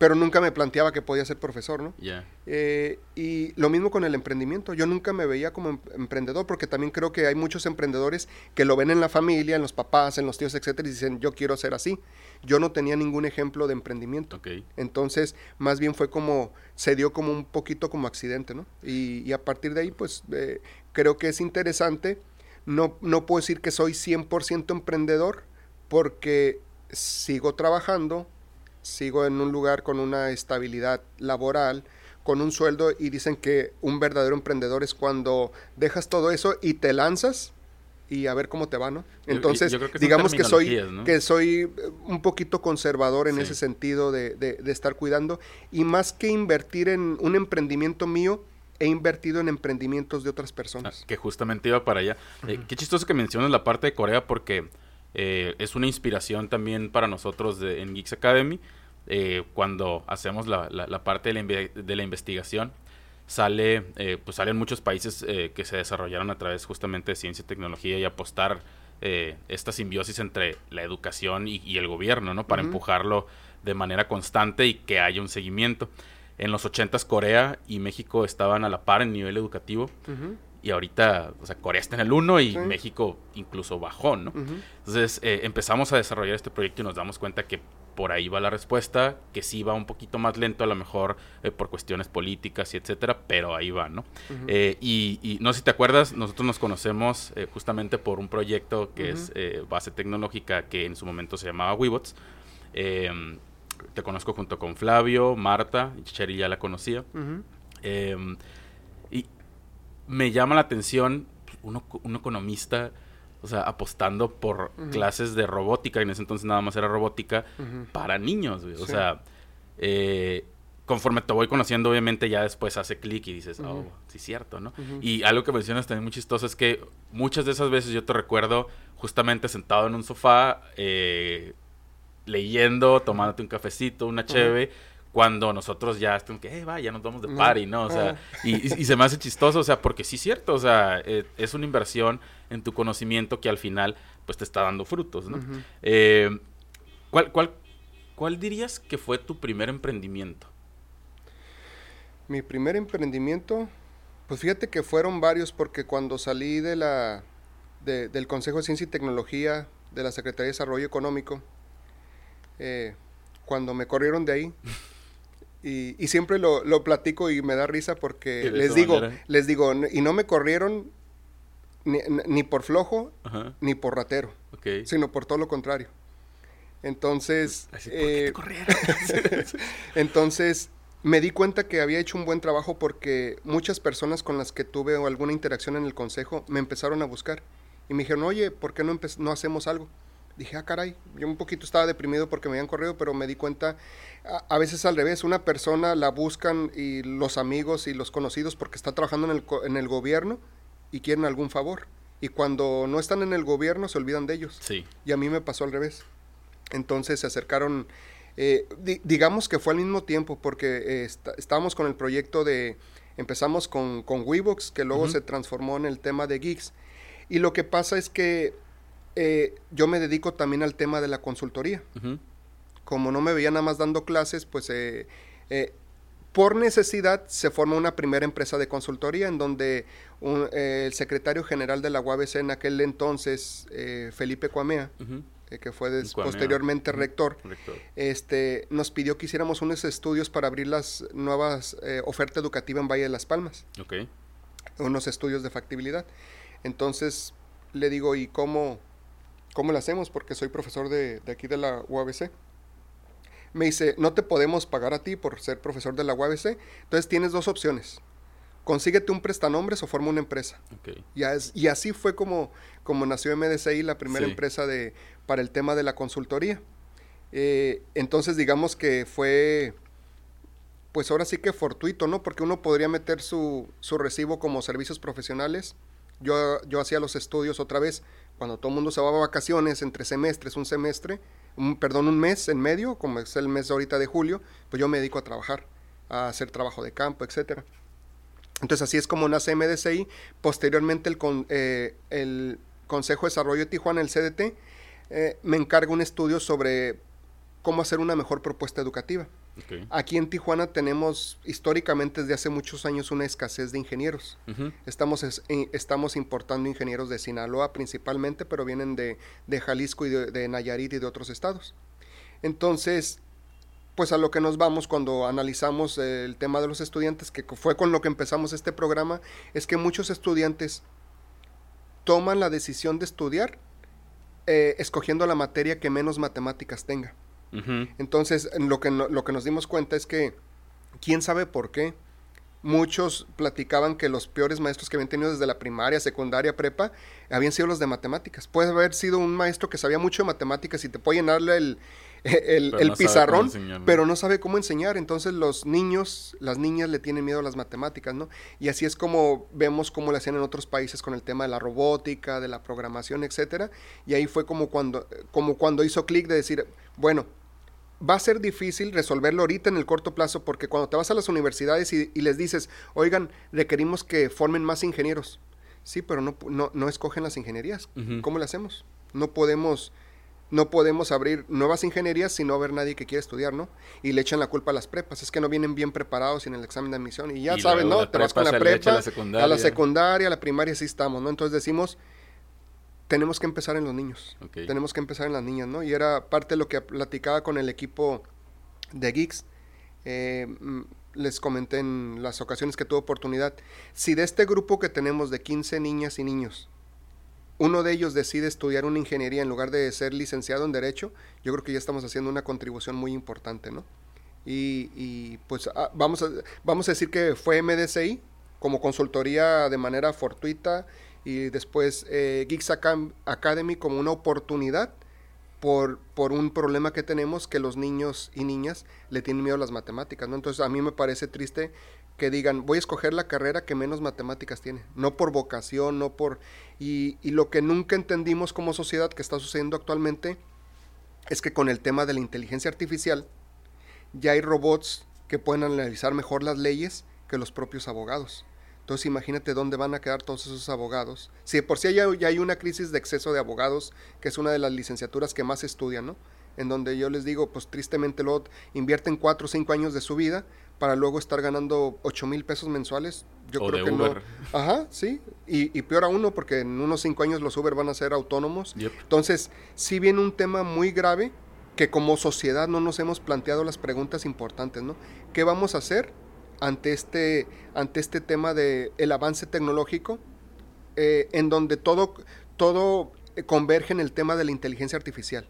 pero nunca me planteaba que podía ser profesor, ¿no? Ya. Eh, y lo mismo con el emprendimiento. Yo nunca me veía como em, emprendedor porque también creo que hay muchos emprendedores que lo ven en la familia, en los papás, en los tíos, etcétera, y dicen, yo quiero ser así. Yo no tenía ningún ejemplo de emprendimiento. Okay. Entonces, más bien fue como, se dio como un poquito como accidente, ¿no? Y, a partir de ahí, pues, eh, creo que es interesante. No, no puedo decir que soy 100% emprendedor porque sigo trabajando, sigo en un lugar con una estabilidad laboral, con un sueldo y dicen que un verdadero emprendedor es cuando dejas todo eso y te lanzas y a ver cómo te va, ¿no? Entonces, digamos que soy, que soy un poquito conservador en ese sentido de, de, estar cuidando y más que invertir en un emprendimiento mío, he invertido en emprendimientos de otras personas. Ah, que justamente iba para allá. Eh, qué chistoso que mencionas la parte de Corea porque eh, es una inspiración también para nosotros de, en Geeks Academy. Eh, cuando hacemos la, la, parte de la, de la, investigación, sale, eh, pues salen muchos países que se desarrollaron a través justamente de ciencia y tecnología y apostar esta simbiosis entre la educación y, el gobierno, ¿no? Para empujarlo de manera constante y que haya un seguimiento. En los 80 Corea y México estaban a la par en nivel educativo y ahorita, o sea, Corea está en el 1 y México incluso bajó, ¿no? Entonces eh, empezamos a desarrollar este proyecto y nos damos cuenta que por ahí va la respuesta, que sí va un poquito más lento a lo mejor eh, por cuestiones políticas y etcétera, pero ahí va, ¿no? Eh, y, no sé si te acuerdas, nosotros nos conocemos justamente por un proyecto que es base tecnológica que en su momento se llamaba Webots. Em, te conozco junto con Flavio, Marta, y Cheri ya la conocía me llama la atención un, un economista, o sea, apostando por clases de robótica, y en ese entonces nada más era robótica, para niños, O sea, eh, conforme te voy conociendo, obviamente ya después hace clic y dices, oh, sí, cierto, ¿no? Y algo que mencionas también muy chistoso es que muchas de esas veces yo te recuerdo justamente sentado en un sofá, eh, leyendo, tomándote un cafecito, una cheve cuando nosotros ya estamos que, va, ya nos vamos de party, ¿no? O sea, y, se me hace chistoso, o sea, porque sí es cierto, o sea, eh, es una inversión en tu conocimiento que al final, pues, te está dando frutos, ¿no? Eh, ¿cuál, cuál, ¿Cuál dirías que fue tu primer emprendimiento? Mi primer emprendimiento, pues fíjate que fueron varios, porque cuando salí de la, del Consejo de Ciencia y Tecnología de la Secretaría de Desarrollo Económico, eh, cuando me corrieron de ahí, Y, siempre lo, lo, platico y me da risa porque les digo, les digo, y no me corrieron ni, ni por flojo ni por ratero, sino por todo lo contrario. Entonces, eh, entonces me di cuenta que había hecho un buen trabajo porque muchas personas con las que tuve alguna interacción en el consejo me empezaron a buscar Y me dijeron, oye, ¿por qué no, no hacemos algo? Dije, ah, caray, yo un poquito estaba deprimido porque me habían corrido, pero me di cuenta, a, veces al revés, una persona la buscan y los amigos y los conocidos porque está trabajando en el, en el gobierno y quieren algún favor. Y cuando no están en el gobierno se olvidan de ellos. Sí. Y a mí me pasó al revés. Entonces se acercaron, eh, digamos que fue al mismo tiempo, porque eh, estábamos con el proyecto de, empezamos con, con que luego se transformó en el tema de Geeks. Y lo que pasa es que eh, yo me dedico también al tema de la consultoría. Como no me veía nada más dando clases, pues por necesidad se forma una primera empresa de consultoría en donde el secretario general de la UABC en aquel entonces, Felipe Cuamea, eh, que fue posteriormente rector, este nos pidió que hiciéramos unos estudios para abrir las nuevas eh, oferta educativa en Valle de las Palmas. Unos estudios de factibilidad. Entonces le digo, ¿y cómo, cómo lo hacemos? Porque soy profesor de, de aquí de la UABC. Me dice, no te podemos pagar a ti por ser profesor de la UABC. Entonces tienes dos opciones consíguete un prestanombres o forma una empresa. Y, y, así fue como, como nació MDCI, la primera empresa de, para el tema de la consultoría. Eh, entonces digamos que fue, pues ahora sí que fortuito, ¿no? Porque uno podría meter su, su recibo como servicios profesionales. Yo, yo hacía los estudios otra vez, cuando todo el mundo se va a vacaciones entre semestres, un semestre, un, perdón, un mes en medio, como es el mes ahorita de julio, pues yo me dedico a trabajar, a hacer trabajo de campo, etcétera. Entonces así es como nace MDCI. Posteriormente el, eh, el Consejo de Desarrollo de Tijuana, el CDT, eh, me encarga un estudio sobre cómo hacer una mejor propuesta educativa. Aquí en Tijuana tenemos históricamente desde hace muchos años una escasez de ingenieros. estamos, estamos importando ingenieros de Sinaloa principalmente, pero vienen de, Jalisco y de, de Nayarit y de otros estados. Entonces, pues a lo que nos vamos cuando analizamos el tema de los estudiantes, que fue con lo que empezamos este programa, es que muchos estudiantes toman la decisión de estudiar eh, escogiendo la materia que menos matemáticas tenga. Entonces, lo que, lo que nos dimos cuenta es que, ¿quién sabe por qué? Muchos platicaban que los peores maestros que habían tenido desde la primaria, secundaria, prepa, habían sido los de matemáticas. Puede haber sido un maestro que sabía mucho de matemáticas y te puede llenarle el, el, pizarrón, pero no sabe cómo enseñar. Entonces los niños, las niñas le tienen miedo a las matemáticas, ¿no? Y así es como vemos cómo le hacían en otros países con el tema de la robótica, de la programación, etcétera. Y ahí fue como cuando, como cuando hizo clic de decir, bueno, va a ser difícil resolverlo ahorita en el corto plazo porque cuando te vas a las universidades y, les dices, oigan, requerimos que formen más ingenieros. Sí, pero no, no, escogen las ingenierías. ¿Cómo le hacemos? No podemos no podemos abrir nuevas ingenierías si no haber nadie que quiera estudiar, ¿no? Y le echan la culpa a las prepas, es que no vienen bien preparados en el examen de admisión y ya sabes, ¿no? Te vas con la prepa, a la, secundaria. a la secundaria, a la primaria sí estamos, ¿no? Entonces decimos, tenemos que empezar en los niños, tenemos que empezar en las niñas, ¿no? Y era parte de lo que platicaba con el equipo de Geeks, eh, mm, les comenté en las ocasiones que tuve oportunidad, si de este grupo que tenemos de 15 niñas y niños, uno de ellos decide estudiar una ingeniería en lugar de ser licenciado en Derecho, yo creo que ya estamos haciendo una contribución muy importante, ¿no? Y, pues ah, vamos, a, vamos a decir que fue MDCI como consultoría de manera fortuita y después eh, Geeks Academy como una oportunidad por, por un problema que tenemos que los niños y niñas le tienen miedo a las matemáticas, ¿no? Entonces a mí me parece triste que digan, voy a escoger la carrera que menos matemáticas tiene, no por vocación, no por... Y, lo que nunca entendimos como sociedad que está sucediendo actualmente es que con el tema de la inteligencia artificial ya hay robots que pueden analizar mejor las leyes que los propios abogados. Entonces imagínate dónde van a quedar todos esos abogados. Si por sí ya, ya hay una crisis de exceso de abogados, que es una de las licenciaturas que más estudian, ¿no? En donde yo les digo, pues tristemente luego invierten cuatro o cinco años de su vida para luego estar ganando 8 mil pesos mensuales. Yo creo que no. Ajá, sí. Y, y, peor aún, porque en unos 5 años los Uber van a ser autónomos. Entonces, sí viene un tema muy grave que como sociedad no nos hemos planteado las preguntas importantes, ¿no? ¿Qué vamos a hacer ante este, ante este tema del el avance tecnológico eh, en donde todo, todo converge en el tema de la inteligencia artificial,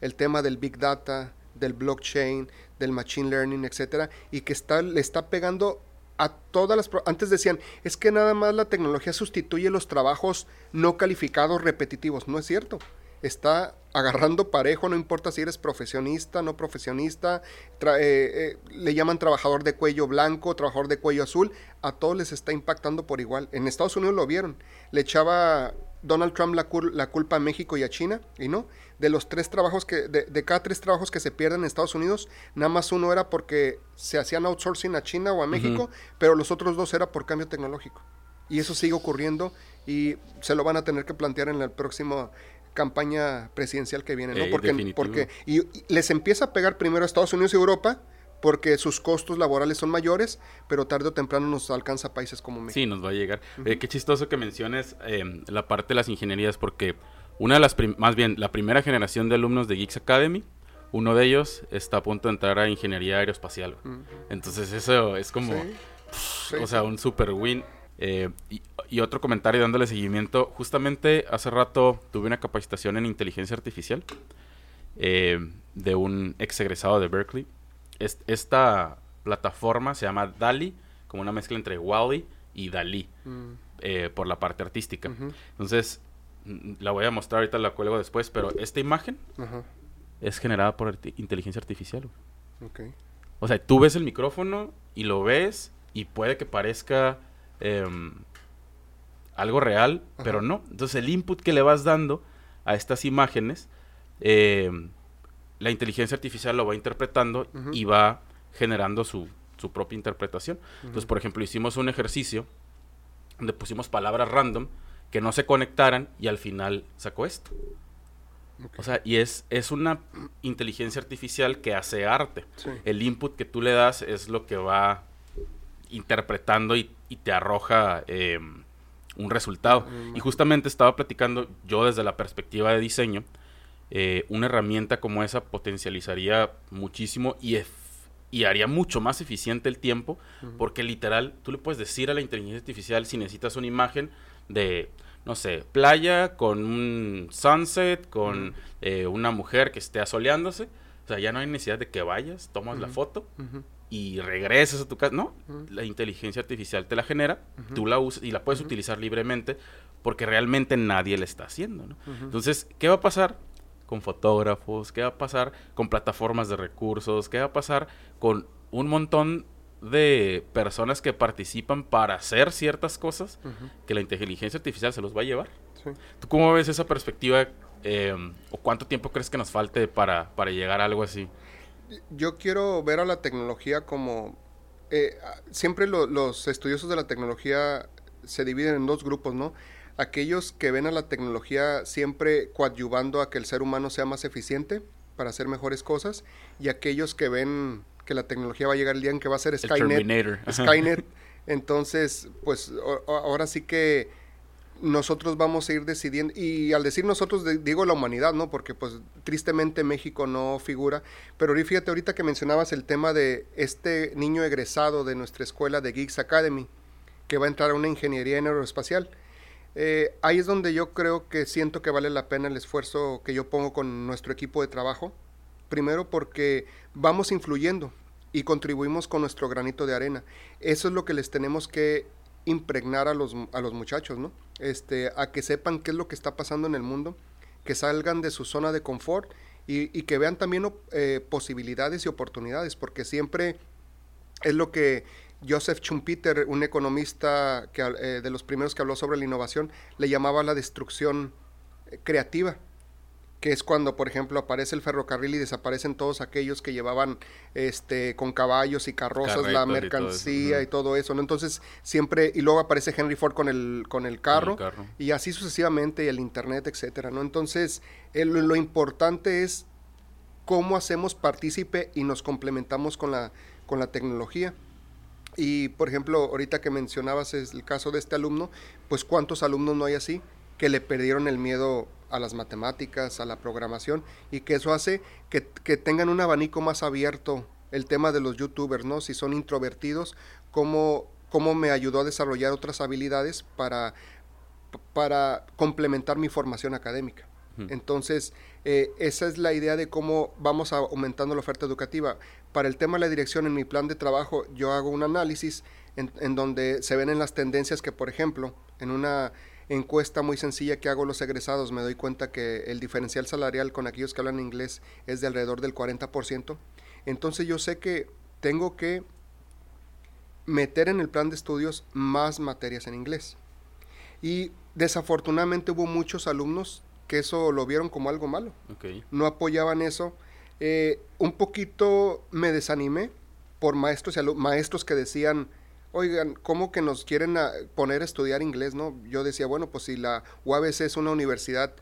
el tema del big data, del blockchain, del machine learning, etcétera, y que está, le está pegando a todas las... Antes decían, es que nada más la tecnología sustituye los trabajos no calificados repetitivos. No es cierto. Está agarrando parejo, no importa si eres profesionista, no profesionista, eh, eh, le llaman trabajador de cuello blanco, trabajador de cuello azul, a todos les está impactando por igual. En Estados Unidos lo vieron, le echaba Donald Trump la, la culpa a México y a China, y no, de los tres trabajos que, de, de, cada tres trabajos que se pierden en Estados Unidos, nada más uno era porque se hacían outsourcing a China o a México, pero los otros dos era por cambio tecnológico. Y eso sigue ocurriendo y se lo van a tener que plantear en el próximo campaña presidencial que viene, ¿no? porque, porque y, les empieza a pegar primero a Estados Unidos y Europa, porque sus costos laborales son mayores, pero tarde o temprano nos alcanza a países como México. Sí, nos va a llegar. Eh, qué chistoso que menciones eh, la parte de las ingenierías, porque una de las, más bien, la primera generación de alumnos de Geeks Academy, uno de ellos está a punto de entrar a ingeniería aeroespacial. Entonces eso es como, o sea, un super win. Eh, y, otro comentario dándole seguimiento. Justamente hace rato tuve una capacitación en inteligencia artificial eh, de un ex egresado de Berkeley. esta plataforma se llama DALI, como una mezcla entre Wally y DALI, mm. eh, por la parte artística. Entonces, la voy a mostrar ahorita, la cuelgo después, pero esta imagen es generada por inteligencia artificial. O sea, tú ves el micrófono y lo ves y puede que parezca Em, algo real, pero no. Entonces el input que le vas dando a estas imágenes, em, la inteligencia artificial lo va interpretando y va generando su, su propia interpretación. Entonces, por ejemplo, hicimos un ejercicio donde pusimos palabras random que no se conectaran y al final sacó esto. O sea, y es, es una inteligencia artificial que hace arte. El input que tú le das es lo que va interpretando y, te arroja em, un resultado. Mm. Y justamente estaba platicando yo desde la perspectiva de diseño, eh, una herramienta como esa potencializaría muchísimo y, y haría mucho más eficiente el tiempo, porque literal, tú le puedes decir a la inteligencia artificial si necesitas una imagen de, no sé, playa con un sunset, con eh, una mujer que esté asoleándose. O sea, ya no hay necesidad de que vayas, tomas la foto y regresas a tu casa. No, la inteligencia artificial te la genera, tú la usas y la puedes utilizar libremente porque realmente nadie la está haciendo. ¿no? Entonces, ¿qué va a pasar con fotógrafos? ¿Qué va a pasar con plataformas de recursos? ¿Qué va a pasar con un montón de personas que participan para hacer ciertas cosas que la inteligencia artificial se los va a llevar? ¿Tú cómo ves esa perspectiva eh, o cuánto tiempo crees que nos falte para, para llegar a algo así? Yo quiero ver a la tecnología como... Eh, siempre los estudiosos de la tecnología se dividen en dos grupos, ¿no? Aquellos que ven a la tecnología siempre coadyuvando a que el ser humano sea más eficiente para hacer mejores cosas y aquellos que ven que la tecnología va a llegar el día en que va a ser Skynet. Skynet. Entonces, pues ahora sí que nosotros vamos a ir decidiendo, y al decir nosotros digo la humanidad, ¿no? Porque pues tristemente México no figura, pero fíjate ahorita que mencionabas el tema de este niño egresado de nuestra escuela de Geeks Academy, que va a entrar a una ingeniería en aeroespacial. Eh, ahí es donde yo creo que siento que vale la pena el esfuerzo que yo pongo con nuestro equipo de trabajo. Primero porque vamos influyendo y contribuimos con nuestro granito de arena. Eso es lo que les tenemos que impregnar a los, a los muchachos, ¿no? Este, a que sepan qué es lo que está pasando en el mundo, que salgan de su zona de confort y, que vean también eh, posibilidades y oportunidades, porque siempre es lo que Joseph Schumpeter, un economista que, eh, de los primeros que habló sobre la innovación, le llamaba la destrucción eh, creativa que es cuando, por ejemplo, aparece el ferrocarril y desaparecen todos aquellos que llevaban este con caballos y carrozas la mercancía y todo, eso, ¿no? Entonces, siempre y luego aparece Henry Ford con el con el carro, y así sucesivamente y el internet, etcétera, ¿no? Entonces, lo importante es cómo hacemos partícipe y nos complementamos con la con la tecnología. Y por ejemplo, ahorita que mencionabas el caso de este alumno, pues cuántos alumnos no hay así que le perdieron el miedo a las matemáticas, a la programación, y que eso hace que, tengan un abanico más abierto el tema de los youtubers, ¿no? Si son introvertidos, cómo, cómo me ayudó a desarrollar otras habilidades para, para complementar mi formación académica. Entonces, eh, esa es la idea de cómo vamos aumentando la oferta educativa. Para el tema de la dirección, en mi plan de trabajo, yo hago un análisis en, donde se ven en las tendencias que, por ejemplo, en una encuesta muy sencilla que hago los egresados, me doy cuenta que el diferencial salarial con aquellos que hablan inglés es de alrededor del 40%. Entonces yo sé que tengo que meter en el plan de estudios más materias en inglés. Y desafortunadamente hubo muchos alumnos que eso lo vieron como algo malo. No apoyaban eso. Eh, un poquito me desanimé por maestros y maestros que decían, oigan, ¿cómo que nos quieren poner a estudiar inglés? no Yo decía, bueno, pues si la UABC es una universidad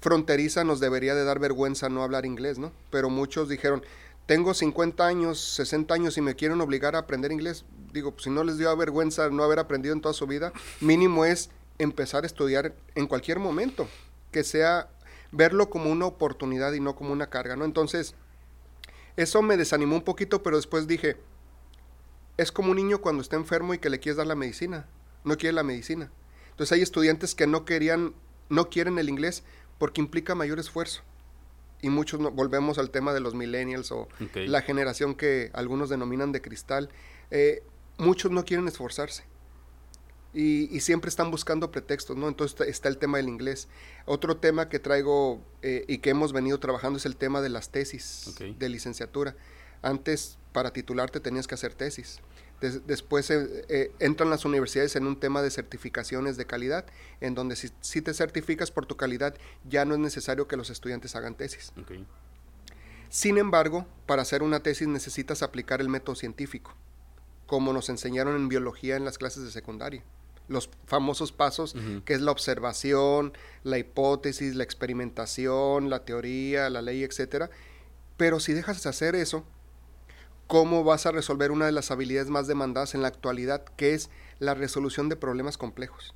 fronteriza, nos debería de dar vergüenza no hablar inglés, ¿no? Pero muchos dijeron, tengo 50 años, 60 años y me quieren obligar a aprender inglés. Digo, pues si no les dio vergüenza no haber aprendido en toda su vida, mínimo es empezar a estudiar en cualquier momento, que sea verlo como una oportunidad y no como una carga, ¿no? Entonces, eso me desanimó un poquito, pero después dije, es como un niño cuando está enfermo y que le quieres dar la medicina, no quiere la medicina. Entonces hay estudiantes que no querían, no quieren el inglés porque implica mayor esfuerzo. Y muchos volvemos al tema de los millennials o la generación que algunos denominan de cristal. Eh, muchos no quieren esforzarse y, siempre están buscando pretextos, ¿no? Entonces está, el tema del inglés. Otro tema que traigo eh, y que hemos venido trabajando es el tema de las tesis de licenciatura. Antes, para titularte, tenías que hacer tesis. después eh, eh, entran las universidades en un tema de certificaciones de calidad, en donde si, te certificas por tu calidad, ya no es necesario que los estudiantes hagan tesis. Sin embargo, para hacer una tesis necesitas aplicar el método científico, como nos enseñaron en biología en las clases de secundaria los famosos pasos, que es la observación, la hipótesis, la experimentación, la teoría, la ley, etcétera. Pero si dejas de hacer eso, ¿cómo vas a resolver una de las habilidades más demandadas en la actualidad, que es la resolución de problemas complejos?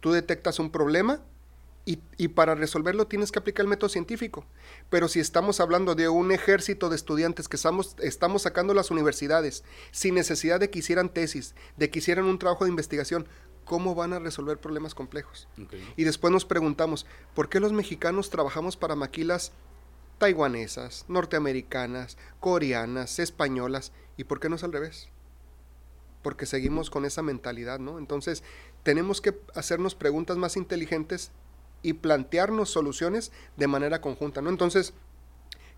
Tú detectas un problema y, para resolverlo tienes que aplicar el método científico. Pero si estamos hablando de un ejército de estudiantes que estamos, estamos sacando las universidades sin necesidad de que hicieran tesis, de que hicieran un trabajo de investigación, cómo van a resolver problemas complejos. Y después nos preguntamos, ¿por qué los mexicanos trabajamos para maquilas taiwanesas, norteamericanas, coreanas, españolas? ¿Y por qué no es al revés? Porque seguimos con esa mentalidad, ¿no? Entonces, tenemos que hacernos preguntas más inteligentes y plantearnos soluciones de manera conjunta, ¿no? Entonces,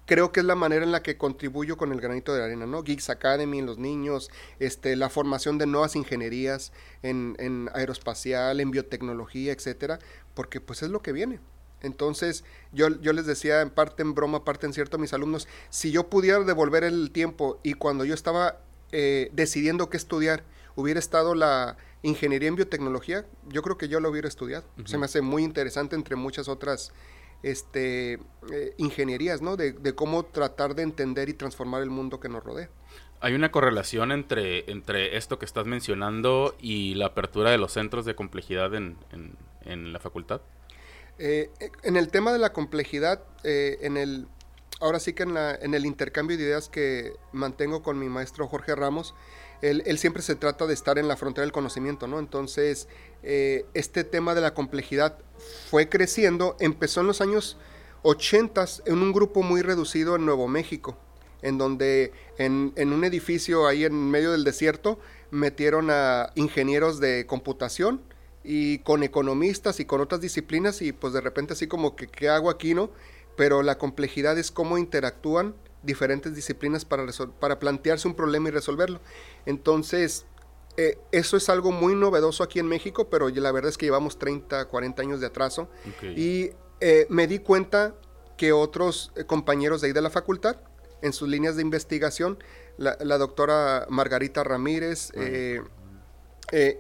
creo que es la manera en la que contribuyo con el granito de arena, ¿no? Geeks Academy los niños, este, la formación de nuevas ingenierías en, en aeroespacial, en biotecnología, etcétera, porque pues es lo que viene. Entonces, yo, yo les decía en parte en broma, parte en cierto a mis alumnos, si yo pudiera devolver el tiempo y cuando yo estaba eh, decidiendo qué estudiar, hubiera estado la ingeniería en biotecnología, yo creo que yo lo hubiera estudiado. Se me hace muy interesante entre muchas otras este, eh, ingenierías, ¿no? De, cómo tratar de entender y transformar el mundo que nos rodea. ¿Hay una correlación entre, entre esto que estás mencionando y la apertura de los centros de complejidad en, en, la facultad? Eh, en el tema de la complejidad, eh, en el, ahora sí que en, la, el intercambio de ideas que mantengo con mi maestro Jorge Ramos, él, siempre se trata de estar en la frontera del conocimiento, ¿no? Entonces, eh, este tema de la complejidad fue creciendo, empezó en los años 80 en un grupo muy reducido en Nuevo México, en donde en, en un edificio ahí en medio del desierto metieron a ingenieros de computación y con economistas y con otras disciplinas y pues de repente así como que qué hago aquí, ¿no? Pero la complejidad es cómo interactúan diferentes disciplinas para, para plantearse un problema y resolverlo. Entonces, eh, eso es algo muy novedoso aquí en México, pero la verdad es que llevamos 30, 40 años de atraso. Y eh, me di cuenta que otros eh, compañeros de ahí de la facultad, en sus líneas de investigación, la, doctora Margarita Ramírez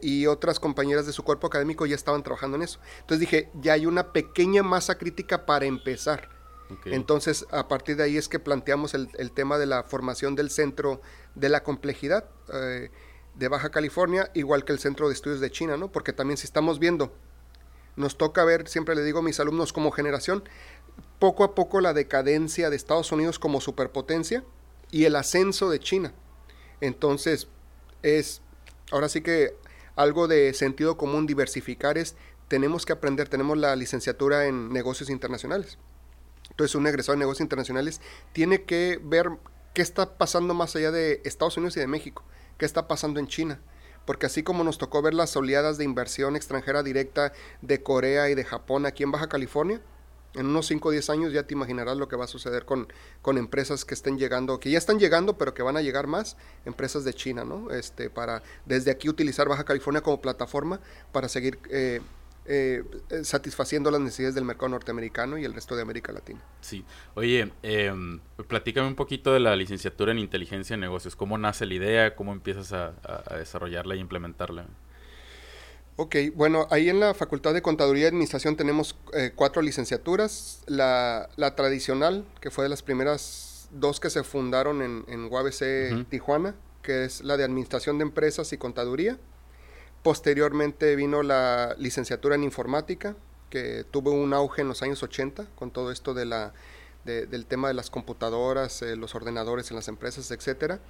y otras compañeras de su cuerpo académico ya estaban trabajando en eso. Entonces dije, ya hay una pequeña masa crítica para empezar entonces, a partir de ahí es que planteamos el, tema de la formación del centro de la complejidad eh, de Baja California, igual que el centro de estudios de China, ¿no? Porque también si estamos viendo, nos toca ver, siempre le digo a mis alumnos como generación, poco a poco la decadencia de Estados Unidos como superpotencia y el ascenso de China. Entonces, es, ahora sí que algo de sentido común diversificar es, tenemos que aprender, tenemos la licenciatura en negocios internacionales entonces un egresado de negocios internacionales tiene que ver qué está pasando más allá de Estados Unidos y de México, qué está pasando en China. porque así como nos tocó ver las oleadas de inversión extranjera directa de Corea y de Japón aquí en Baja California, en unos 5 o 10 años ya te imaginarás lo que va a suceder con, con empresas que estén llegando, que ya están llegando, pero que van a llegar más, empresas de China, ¿no? Este, para desde aquí utilizar Baja California como plataforma para seguir eh, eh, satisfaciendo las necesidades del mercado norteamericano y el resto de América Latina. Sí. Oye, eh, platícame un poquito de la licenciatura en inteligencia de negocios. ¿Cómo nace la idea? ¿Cómo empiezas a, a desarrollarla e implementarla? Ok, bueno, ahí en la Facultad de Contaduría y Administración tenemos eh, cuatro licenciaturas. La, la, tradicional, que fue de las primeras dos que se fundaron en, en UABC Tijuana, que es la de Administración de Empresas y Contaduría. Posteriormente vino la licenciatura en Informática, que tuvo un auge en los años 80 con todo esto de la, de, del tema de las computadoras, eh, los ordenadores en las empresas, etcétera.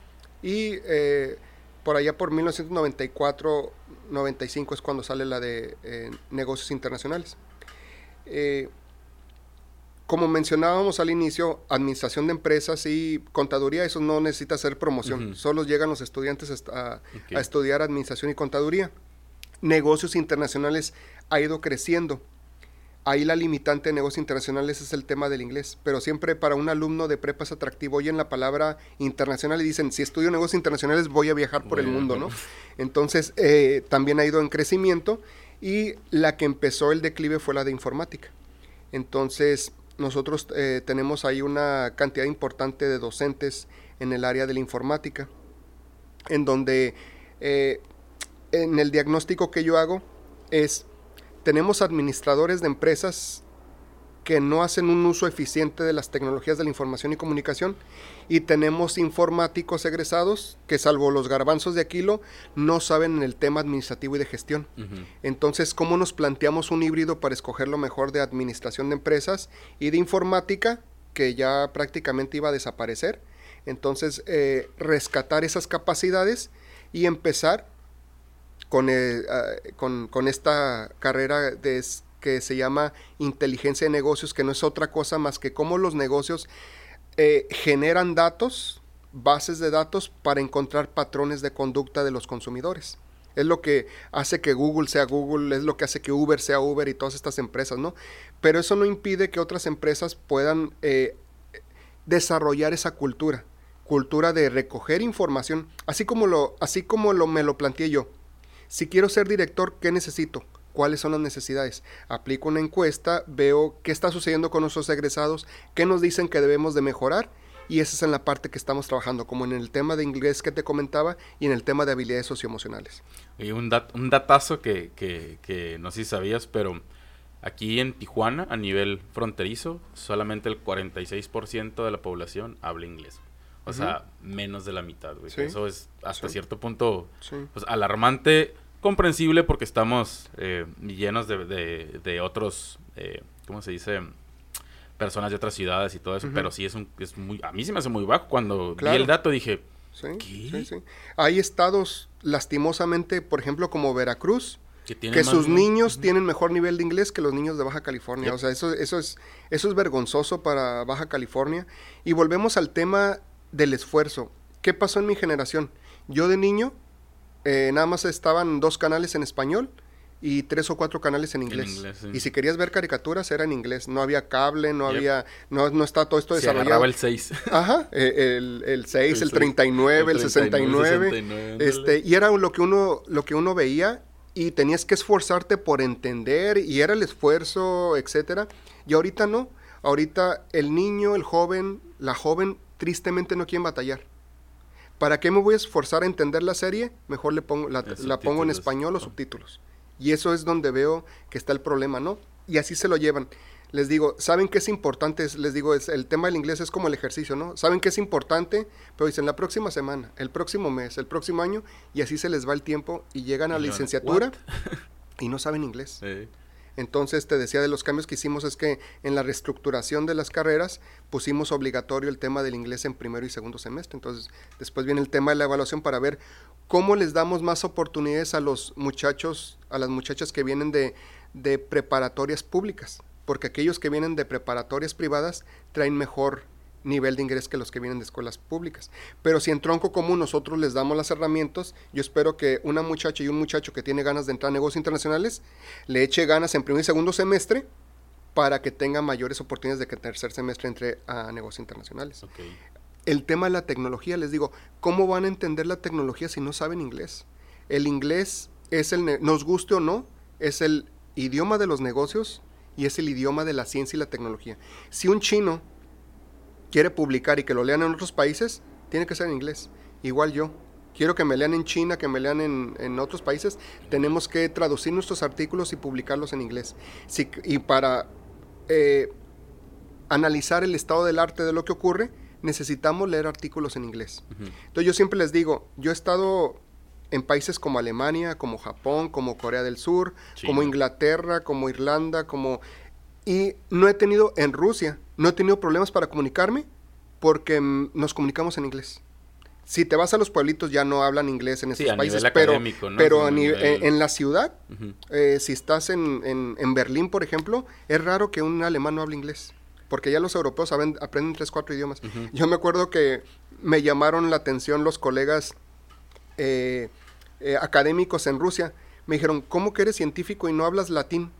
Y eh, por allá por 1994-95 es cuando sale la de eh, negocios internacionales. Eh, como mencionábamos al inicio, administración de empresas y contaduría, eso no necesita hacer promoción, solo llegan los estudiantes a, a estudiar administración y contaduría. Negocios internacionales ha ido creciendo Ahí la limitante de negocios internacionales es el tema del inglés, pero siempre para un alumno de prepa es atractivo. Oyen la palabra internacional y dicen, si estudio negocios internacionales voy a viajar por el mundo, ¿no? Entonces, eh, también ha ido en crecimiento y la que empezó el declive fue la de informática. Entonces, nosotros eh, tenemos ahí una cantidad importante de docentes en el área de la informática, en donde eh, en el diagnóstico que yo hago es tenemos administradores de empresas que no hacen un uso eficiente de las tecnologías de la información y comunicación y tenemos informáticos egresados que salvo los garbanzos de Aquilo no saben en el tema administrativo y de gestión. Entonces, ¿cómo nos planteamos un híbrido para escoger lo mejor de administración de empresas y de informática que ya prácticamente iba a desaparecer? Entonces, eh, rescatar esas capacidades y empezar eh, ah, con, con, esta carrera de, que se llama inteligencia de negocios, que no es otra cosa más que cómo los negocios eh, generan datos, bases de datos, para encontrar patrones de conducta de los consumidores. Es lo que hace que Google sea Google, es lo que hace que Uber sea Uber y todas estas empresas, ¿no? Pero eso no impide que otras empresas puedan eh, desarrollar esa cultura, cultura de recoger información, así como lo, así como lo me lo planteé yo. Si quiero ser director, ¿qué necesito? ¿Cuáles son las necesidades? Aplico una encuesta, veo qué está sucediendo con nuestros egresados, qué nos dicen que debemos de mejorar y esa es en la parte que estamos trabajando, como en el tema de inglés que te comentaba y en el tema de habilidades socioemocionales. Y un, un datazo que, que, que no sé si sabías, pero aquí en Tijuana, a nivel fronterizo, solamente el 46% de la población habla inglés. O sea, menos de la mitad, güey. Eso es hasta cierto punto pues, alarmante, comprensible porque estamos eh, llenos de, de, otros, eh, ¿cómo se dice? Personas de otras ciudades y todo eso, pero sí es, un, es muy... A mí se me hace muy bajo. Cuando vi el dato dije, ¿qué? Sí, Hay estados, lastimosamente, por ejemplo, como Veracruz, que, sus niños tienen mejor nivel de inglés que los niños de Baja California. O sea, eso, eso, es, eso es vergonzoso para Baja California. Y volvemos al tema del esfuerzo. ¿Qué pasó en mi generación? Yo de niño eh, nada más estaban dos canales en español y tres o cuatro canales en inglés. Y si querías ver caricaturas era en inglés. No había cable, no había, no, no está todo esto Se desarrollado. el 6. Ajá, eh, el, el 6, el, 39, el, 69. este, y era lo que uno, lo que uno veía y tenías que esforzarte por entender y era el esfuerzo, etcétera. Y ahorita no. Ahorita el niño, el joven, la joven tristemente no quieren batallar. ¿Para qué me voy a esforzar a entender la serie? Mejor le pongo, la, pongo en español o subtítulos. Y eso es donde veo que está el problema, ¿no? Y así se lo llevan. Les digo, ¿saben qué es importante? Les digo, es, el tema del inglés es como el ejercicio, ¿no? ¿Saben qué es importante? Pero dicen la próxima semana, el próximo mes, el próximo año, y así se les va el tiempo y llegan a la licenciatura y no saben inglés. Entonces, te decía de los cambios que hicimos es que en la reestructuración de las carreras pusimos obligatorio el tema del inglés en primero y segundo semestre. Entonces, después viene el tema de la evaluación para ver cómo les damos más oportunidades a los muchachos, a las muchachas que vienen de, preparatorias públicas, porque aquellos que vienen de preparatorias privadas traen mejor nivel de inglés que los que vienen de escuelas públicas. Pero si en tronco común nosotros les damos las herramientas, yo espero que una muchacha y un muchacho que tiene ganas de entrar a negocios internacionales le eche ganas en primer y segundo semestre para que tenga mayores oportunidades de que tercer semestre entre a negocios internacionales. El tema de la tecnología, les digo, ¿cómo van a entender la tecnología si no saben inglés? El inglés es el, nos guste o no, es el idioma de los negocios y es el idioma de la ciencia y la tecnología. Si un chino quiere publicar y que lo lean en otros países, tiene que ser en inglés. Igual yo. Quiero que me lean en China, que me lean en, otros países. Tenemos que traducir nuestros artículos y publicarlos en inglés. y para eh, analizar el estado del arte de lo que ocurre, necesitamos leer artículos en inglés. Entonces yo siempre les digo, yo he estado en países como Alemania, como Japón, como Corea del Sur, como Inglaterra, como Irlanda, como... Y no he tenido, en Rusia, no he tenido problemas para comunicarme porque mm, nos comunicamos en inglés. Si te vas a los pueblitos ya no hablan inglés en esos países, pero, pero en, la ciudad, eh, si estás en, en, Berlín, por ejemplo, es raro que un alemán no hable inglés, porque ya los europeos aprenden tres, cuatro idiomas. Yo me acuerdo que me llamaron la atención los colegas eh, eh, académicos en Rusia, me dijeron, ¿cómo que eres científico y no hablas latín?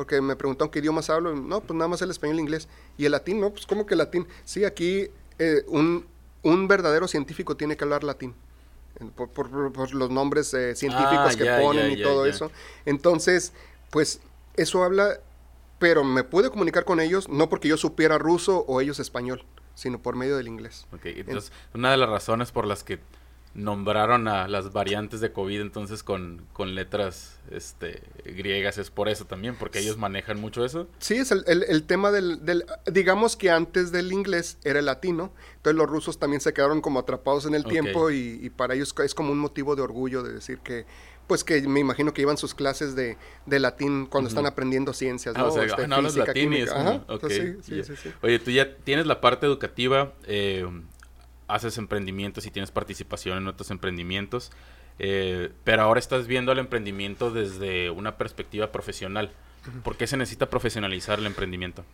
Porque me preguntaron qué idiomas hablo. No, pues nada más el español e inglés. ¿Y el latín? No, pues ¿cómo que latín? Sí, aquí eh, un, un, verdadero científico tiene que hablar latín. Por, los nombres eh, científicos ah, que ponen y todo eso. Entonces, pues eso habla, pero me pude comunicar con ellos no porque yo supiera ruso o ellos español, sino por medio del inglés. Ok, entonces, una de las razones por las que nombraron a las variantes de COVID entonces con, con letras este, griegas, es por eso también, porque ellos manejan mucho eso. Sí, es el, el, tema del, del, digamos que antes del inglés era el latino, entonces los rusos también se quedaron como atrapados en el tiempo y, para ellos es como un motivo de orgullo de decir que, pues que me imagino que iban sus clases de, de latín cuando están aprendiendo ciencias, ¿no? Ah, este, no física, latín sí, sí, sí, Oye, tú ya tienes la parte educativa, eh, haces emprendimientos y tienes participación en otros emprendimientos, eh, pero ahora estás viendo el emprendimiento desde una perspectiva profesional. ¿Por qué se necesita profesionalizar el emprendimiento?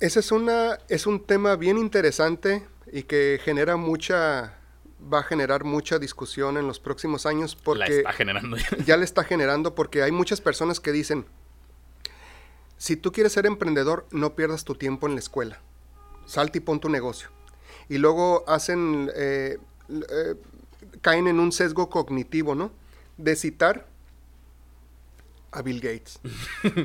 Ese es, una, es un tema bien interesante y que genera mucha, va a generar mucha discusión en los próximos años porque... La está generando. ya le está generando porque hay muchas personas que dicen, si tú quieres ser emprendedor, no pierdas tu tiempo en la escuela. Salte y pon tu negocio y luego hacen, eh, eh, caen en un sesgo cognitivo, ¿no? De citar a Bill Gates,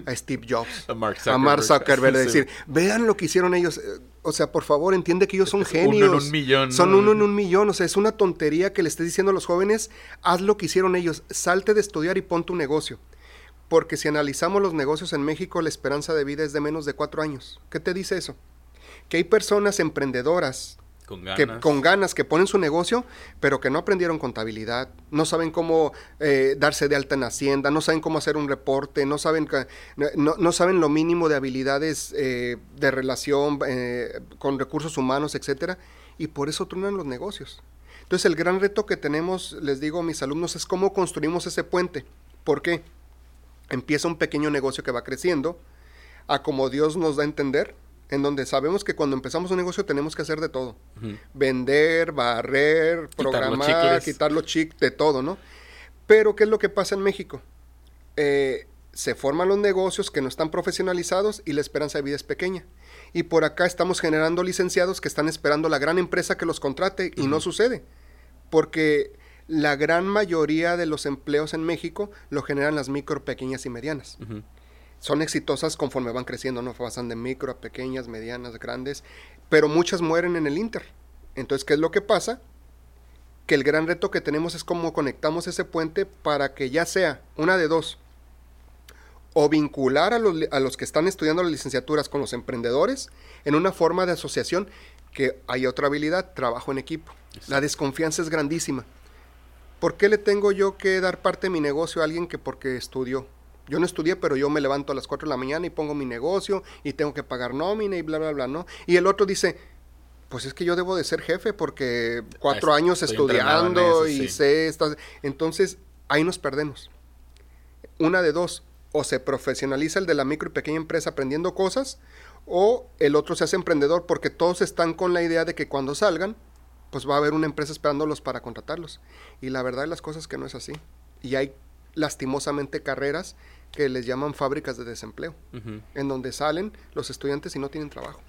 a Steve Jobs, a Mark Zuckerberg, a decir, vean lo que hicieron ellos. Eh, o sea, por favor, entiende que ellos son genios. Uno en un millón. Son uno en un millón. O sea, es una tontería que le estés diciendo a los jóvenes, haz lo que hicieron ellos, salte de estudiar y pon tu negocio. Porque si analizamos los negocios en México, la esperanza de vida es de menos de cuatro años. ¿Qué te dice eso? Que hay personas emprendedoras con ganas. Que, con ganas, que ponen su negocio, pero que no aprendieron contabilidad, no saben cómo eh, darse de alta en Hacienda, no saben cómo hacer un reporte, no saben, no, no saben lo mínimo de habilidades eh, de relación eh, con recursos humanos, etcétera, y por eso truenan los negocios. Entonces, el gran reto que tenemos, les digo a mis alumnos, es cómo construimos ese puente. ¿Por qué? Empieza un pequeño negocio que va creciendo, a como Dios nos da a entender, en donde sabemos que cuando empezamos un negocio tenemos que hacer de todo. Vender, barrer, programar, quitar los chic, de todo, ¿no? Pero, ¿qué es lo que pasa en México? Eh, se forman los negocios que no están profesionalizados y la esperanza de vida es pequeña. Y por acá estamos generando licenciados que están esperando la gran empresa que los contrate y no sucede. Porque la gran mayoría de los empleos en México lo generan las micro, pequeñas y medianas son exitosas conforme van creciendo, ¿no? Pasan de micro a pequeñas, medianas, grandes, pero muchas mueren en el Inter. Entonces, ¿qué es lo que pasa? Que el gran reto que tenemos es cómo conectamos ese puente para que ya sea una de dos, o vincular a los, a los que están estudiando las licenciaturas con los emprendedores en una forma de asociación que hay otra habilidad, trabajo en equipo. La desconfianza es grandísima. ¿Por qué le tengo yo que dar parte de mi negocio a alguien que porque estudió? Yo no estudié, pero yo me levanto a las 4 de la mañana y pongo mi negocio y tengo que pagar nómina y bla, bla, bla, ¿no? Y el otro dice, pues es que yo debo de ser jefe porque cuatro años estudiando y sé estas... Entonces, ahí nos perdemos. Una de dos, o se profesionaliza el de la micro y pequeña empresa aprendiendo cosas, o el otro se hace emprendedor porque todos están con la idea de que cuando salgan, pues va a haber una empresa esperándolos para contratarlos. Y la verdad de las cosas es que no es así. Y hay lastimosamente carreras que les llaman fábricas de desempleo, en donde salen los estudiantes y no tienen trabajo.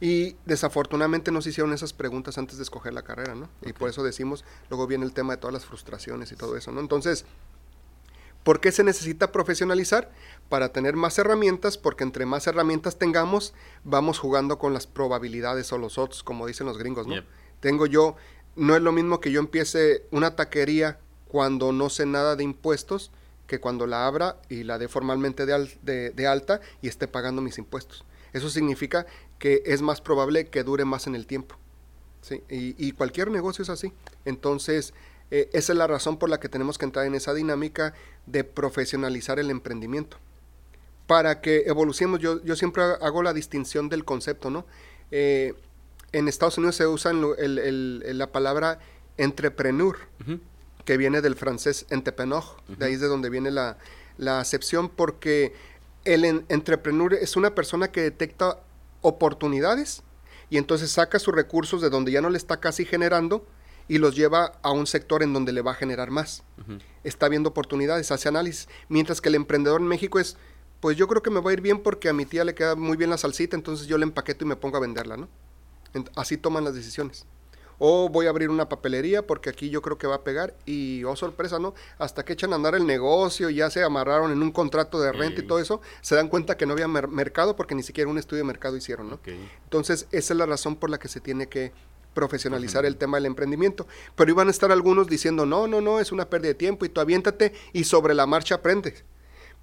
Y desafortunadamente no se hicieron esas preguntas antes de escoger la carrera, ¿no? Y por eso decimos, luego viene el tema de todas las frustraciones y todo eso, ¿no? Entonces, ¿por qué se necesita profesionalizar? Para tener más herramientas, porque entre más herramientas tengamos, vamos jugando con las probabilidades o los odds, como dicen los gringos, ¿no? Tengo yo, no es lo mismo que yo empiece una taquería cuando no sé nada de impuestos que cuando la abra y la dé formalmente de, alta y esté pagando mis impuestos. Eso significa que es más probable que dure más en el tiempo. Y, cualquier negocio es así. Entonces, eh, esa es la razón por la que tenemos que entrar en esa dinámica de profesionalizar el emprendimiento. Para que evolucionemos, yo, yo siempre hago la distinción del concepto, ¿no? Eh, en Estados Unidos se usa la palabra entrepreneur que viene del francés entrepreneur, de ahí es de donde viene la, acepción, porque el entrepreneur es una persona que detecta oportunidades y entonces saca sus recursos de donde ya no le está casi generando y los lleva a un sector en donde le va a generar más. Está viendo oportunidades, hace análisis, mientras que el emprendedor en México es, pues yo creo que me va a ir bien porque a mi tía le queda muy bien la salsita, entonces yo le empaqueto y me pongo a venderla, ¿no? Así toman las decisiones o voy a abrir una papelería porque aquí yo creo que va a pegar y oh sorpresa, ¿no? Hasta que echan a andar el negocio y ya se amarraron en un contrato de renta y todo eso, se dan cuenta que no había mercado porque ni siquiera un estudio de mercado hicieron, ¿no? Entonces, esa es la razón por la que se tiene que profesionalizar el tema del emprendimiento. Pero iban a estar algunos diciendo, no, no, no, es una pérdida de tiempo y tú aviéntate y sobre la marcha aprendes.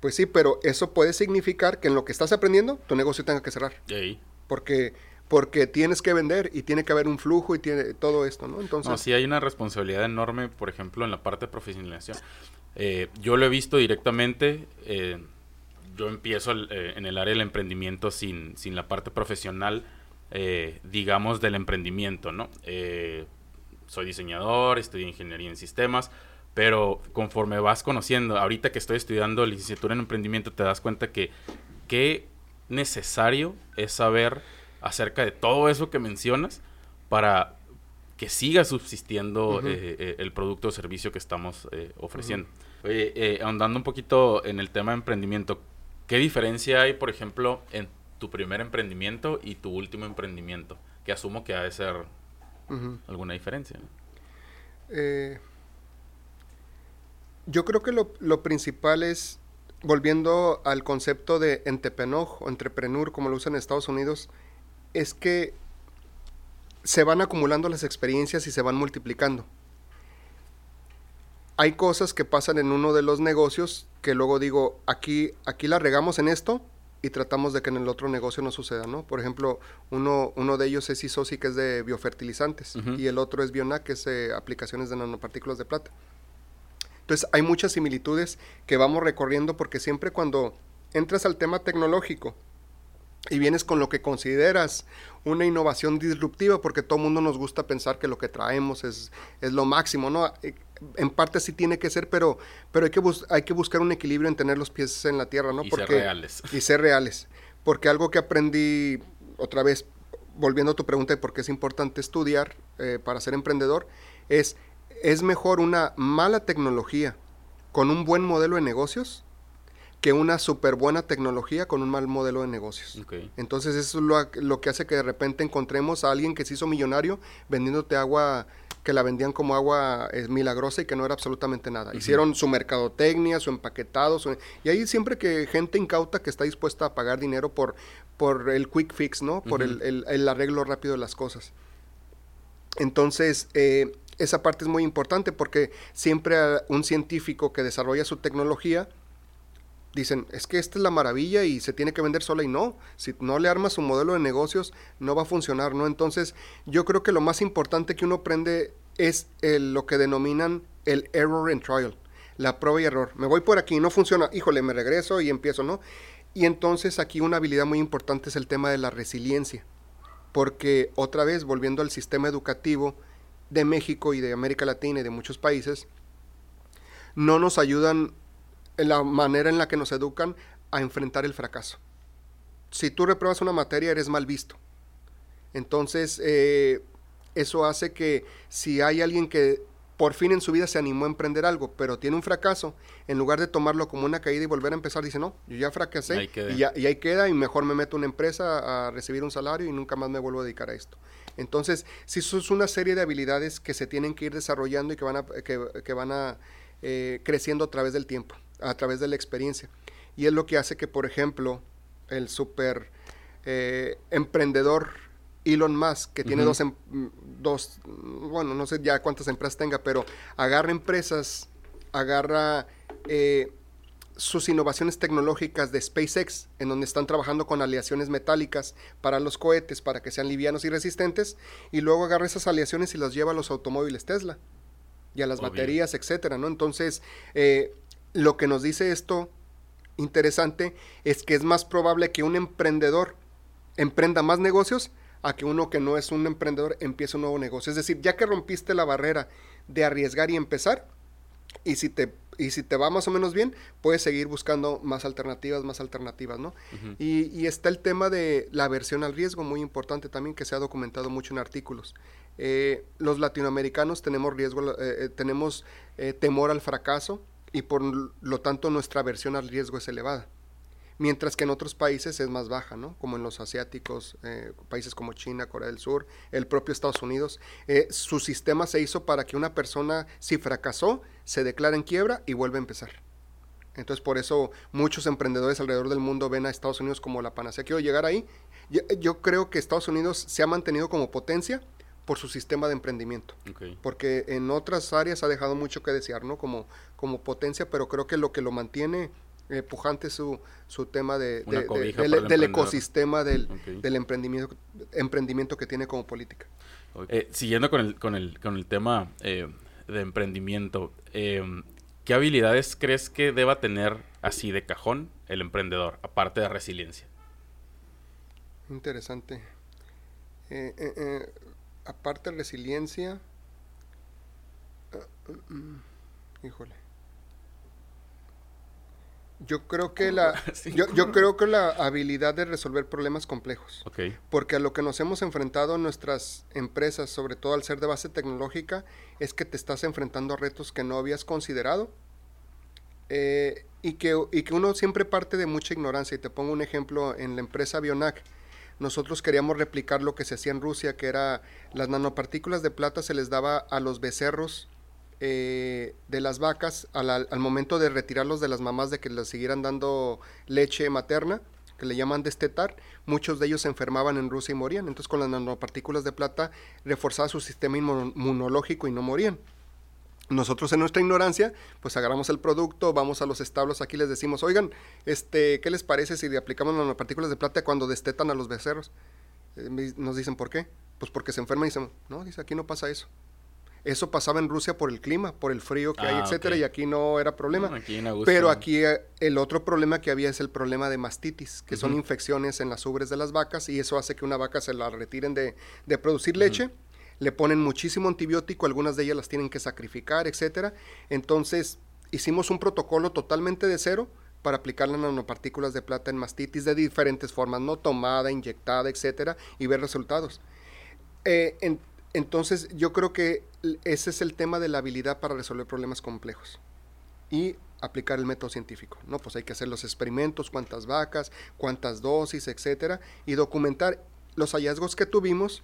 Pues sí, pero eso puede significar que en lo que estás aprendiendo, tu negocio tenga que cerrar. Porque porque tienes que vender y tiene que haber un flujo y tiene todo esto, ¿no? Entonces... No, sí hay una responsabilidad enorme, por ejemplo, en la parte de profesionalización. Eh, yo lo he visto directamente, eh, yo empiezo eh, en el área del emprendimiento sin, sin la parte profesional, digamos, del emprendimiento, ¿no? soy diseñador, estudio ingeniería en sistemas, pero conforme vas conociendo, ahorita que estoy estudiando licenciatura en emprendimiento, te das cuenta que qué necesario es saber acerca de todo eso que mencionas para que siga subsistiendo eh, eh, el producto o servicio que estamos eh, ofreciendo. Oye, ahondando un poquito en el tema de emprendimiento, ¿qué diferencia hay, por ejemplo, en tu primer emprendimiento y tu último emprendimiento? Que asumo que ha de ser alguna diferencia. yo creo que lo, lo, principal es, volviendo al concepto de entrepreneur o entrepreneur, como lo usan en Estados Unidos, es que se van acumulando las experiencias y se van multiplicando. Hay cosas que pasan en uno de los negocios que luego digo, aquí, aquí la regamos en esto y tratamos de que en el otro negocio no suceda, ¿no? Por ejemplo, uno, uno de ellos es ISOSI, que es de biofertilizantes, y el otro es Bionac, que es de aplicaciones de nanopartículas de plata. Entonces, hay muchas similitudes que vamos recorriendo porque siempre cuando entras al tema tecnológico y vienes con lo que consideras una innovación disruptiva, porque todo el mundo nos gusta pensar que lo que traemos es, es lo máximo, ¿no? Eh, en parte sí tiene que ser, pero, pero hay, que hay que buscar un equilibrio en tener los pies en la tierra, ¿no? Y ser reales. Y ser reales. Porque algo que aprendí, otra vez, volviendo a tu pregunta de por qué es importante estudiar eh, para ser emprendedor, es, es mejor una mala tecnología con un buen modelo de negocios que una súper buena tecnología con un mal modelo de negocios. Entonces eso es lo, que hace que de repente encontremos a alguien que se hizo millonario vendiéndote agua que la vendían como agua eh, milagrosa y que no era absolutamente nada. Hicieron su mercadotecnia, su empaquetado, y ahí siempre que gente incauta que está dispuesta a pagar dinero por, por el quick fix, ¿no? Por el, arreglo rápido de las cosas. Entonces, eh, esa parte es muy importante porque siempre un científico que desarrolla su tecnología, dicen, es que esta es la maravilla y se tiene que vender sola y no, si no le armas un modelo de negocios no va a funcionar, ¿no? Entonces yo creo que lo más importante que uno aprende es lo que denominan el error and trial, la prueba y error. Me voy por aquí, no funciona, híjole, me regreso y empiezo, ¿no? Y entonces aquí una habilidad muy importante es el tema de la resiliencia, porque otra vez, volviendo al sistema educativo de México y de América Latina y de muchos países, no nos ayudan la manera en la que nos educan a enfrentar el fracaso. si tú repruebas una materia eres mal visto. Entonces, eh, eso hace que si hay alguien que por fin en su vida se animó a emprender algo, pero tiene un fracaso, en lugar de tomarlo como una caída y volver a empezar, dice, no, yo ya fracasé y, ya, y ahí queda y mejor me meto en una empresa a recibir un salario y nunca más me vuelvo a dedicar a esto. Entonces, si eso es una serie de habilidades que se tienen que ir desarrollando y que van a, que, van a eh, creciendo a través del tiempo, a través de la experiencia. Y es lo que hace que, por ejemplo, el super eh, emprendedor Elon Musk, que tiene dos, em, dos, bueno, no sé ya cuántas empresas tenga, pero agarra empresas, agarra eh, sus innovaciones tecnológicas de SpaceX, en donde están trabajando con aleaciones metálicas para los cohetes, para que sean livianos y resistentes, y luego agarra esas aleaciones y las lleva a los automóviles Tesla y a las baterías, etcétera, ¿no? Entonces, eh, lo que nos dice esto interesante es que es más probable que un emprendedor emprenda más negocios a que uno que no es un emprendedor empiece un nuevo negocio. Es decir, ya que rompiste la barrera de arriesgar y empezar, y si te y si te va más o menos bien, puedes seguir buscando más alternativas, más alternativas, ¿no? y, está el tema de la aversión al riesgo, muy importante también, que se ha documentado mucho en artículos. Eh, los latinoamericanos tenemos riesgo, eh, eh, tenemos temor al fracaso y por lo tanto nuestra aversión al riesgo es elevada mientras que en otros países es más baja, ¿no? Como en los asiáticos, eh, países como China, Corea del Sur, el propio Estados Unidos. Eh, su sistema se hizo para que una persona, si fracasó, se declara en quiebra y vuelve a empezar. Entonces, por eso muchos emprendedores alrededor del mundo ven a Estados Unidos como la panacea. Quiero llegar ahí. Yo, creo que Estados Unidos se ha mantenido como potencia por su sistema de emprendimiento. Porque en otras áreas ha dejado mucho que desear, ¿no? Como, como potencia, pero creo que lo que lo mantiene eh, pujante su, su tema de, del, ecosistema del, del, emprendimiento, emprendimiento que tiene como política. Eh, siguiendo con el, con el, con el tema eh, de emprendimiento, ¿qué habilidades crees que deba tener así de cajón el emprendedor, aparte de resiliencia? Interesante. Aparte resiliencia, mm, híjole. Yo creo que la, yo, creo que la habilidad de resolver problemas complejos. Porque a lo que nos hemos enfrentado en nuestras empresas, sobre todo al ser de base tecnológica, es que te estás enfrentando a retos que no habías considerado. Eh, y, que, y que uno siempre parte de mucha ignorancia. Y te pongo un ejemplo en la empresa Bionac. Nosotros queríamos replicar lo que se hacía en Rusia, que era las nanopartículas de plata se les daba a los becerros eh, de las vacas al, momento de retirarlos de las mamás de que les siguieran dando leche materna, que le llaman destetar, muchos de ellos se enfermaban en Rusia y morían. Entonces con las nanopartículas de plata reforzaba su sistema inmunológico y no morían. Nosotros en nuestra ignorancia, pues agarramos el producto, vamos a los establos, aquí les decimos, oigan, este, ¿qué les parece si le aplicamos nanopartículas de plata cuando destetan a los becerros? Eh, nos dicen, ¿por qué? Pues porque se enferman y dicen, no, dice, aquí no pasa eso. Eso pasaba en Rusia por el clima, por el frío que hay, ah, etcétera, y aquí no era problema. Pero aquí eh, el otro problema que había es el problema de mastitis, que son infecciones en las ubres de las vacas, y eso hace que una vaca se la retiren de, producir leche. Le ponen muchísimo antibiótico, algunas de ellas las tienen que sacrificar, etcétera. Entonces, hicimos un protocolo totalmente de cero para aplicar las nanopartículas de plata en mastitis de diferentes formas, no tomada, inyectada, etcétera, y ver resultados. Eh, en, entonces yo creo que ese es el tema de la habilidad para resolver problemas complejos y aplicar el método científico, ¿no? Pues hay que hacer los experimentos, cuántas vacas, cuántas dosis, etcétera, y documentar los hallazgos que tuvimos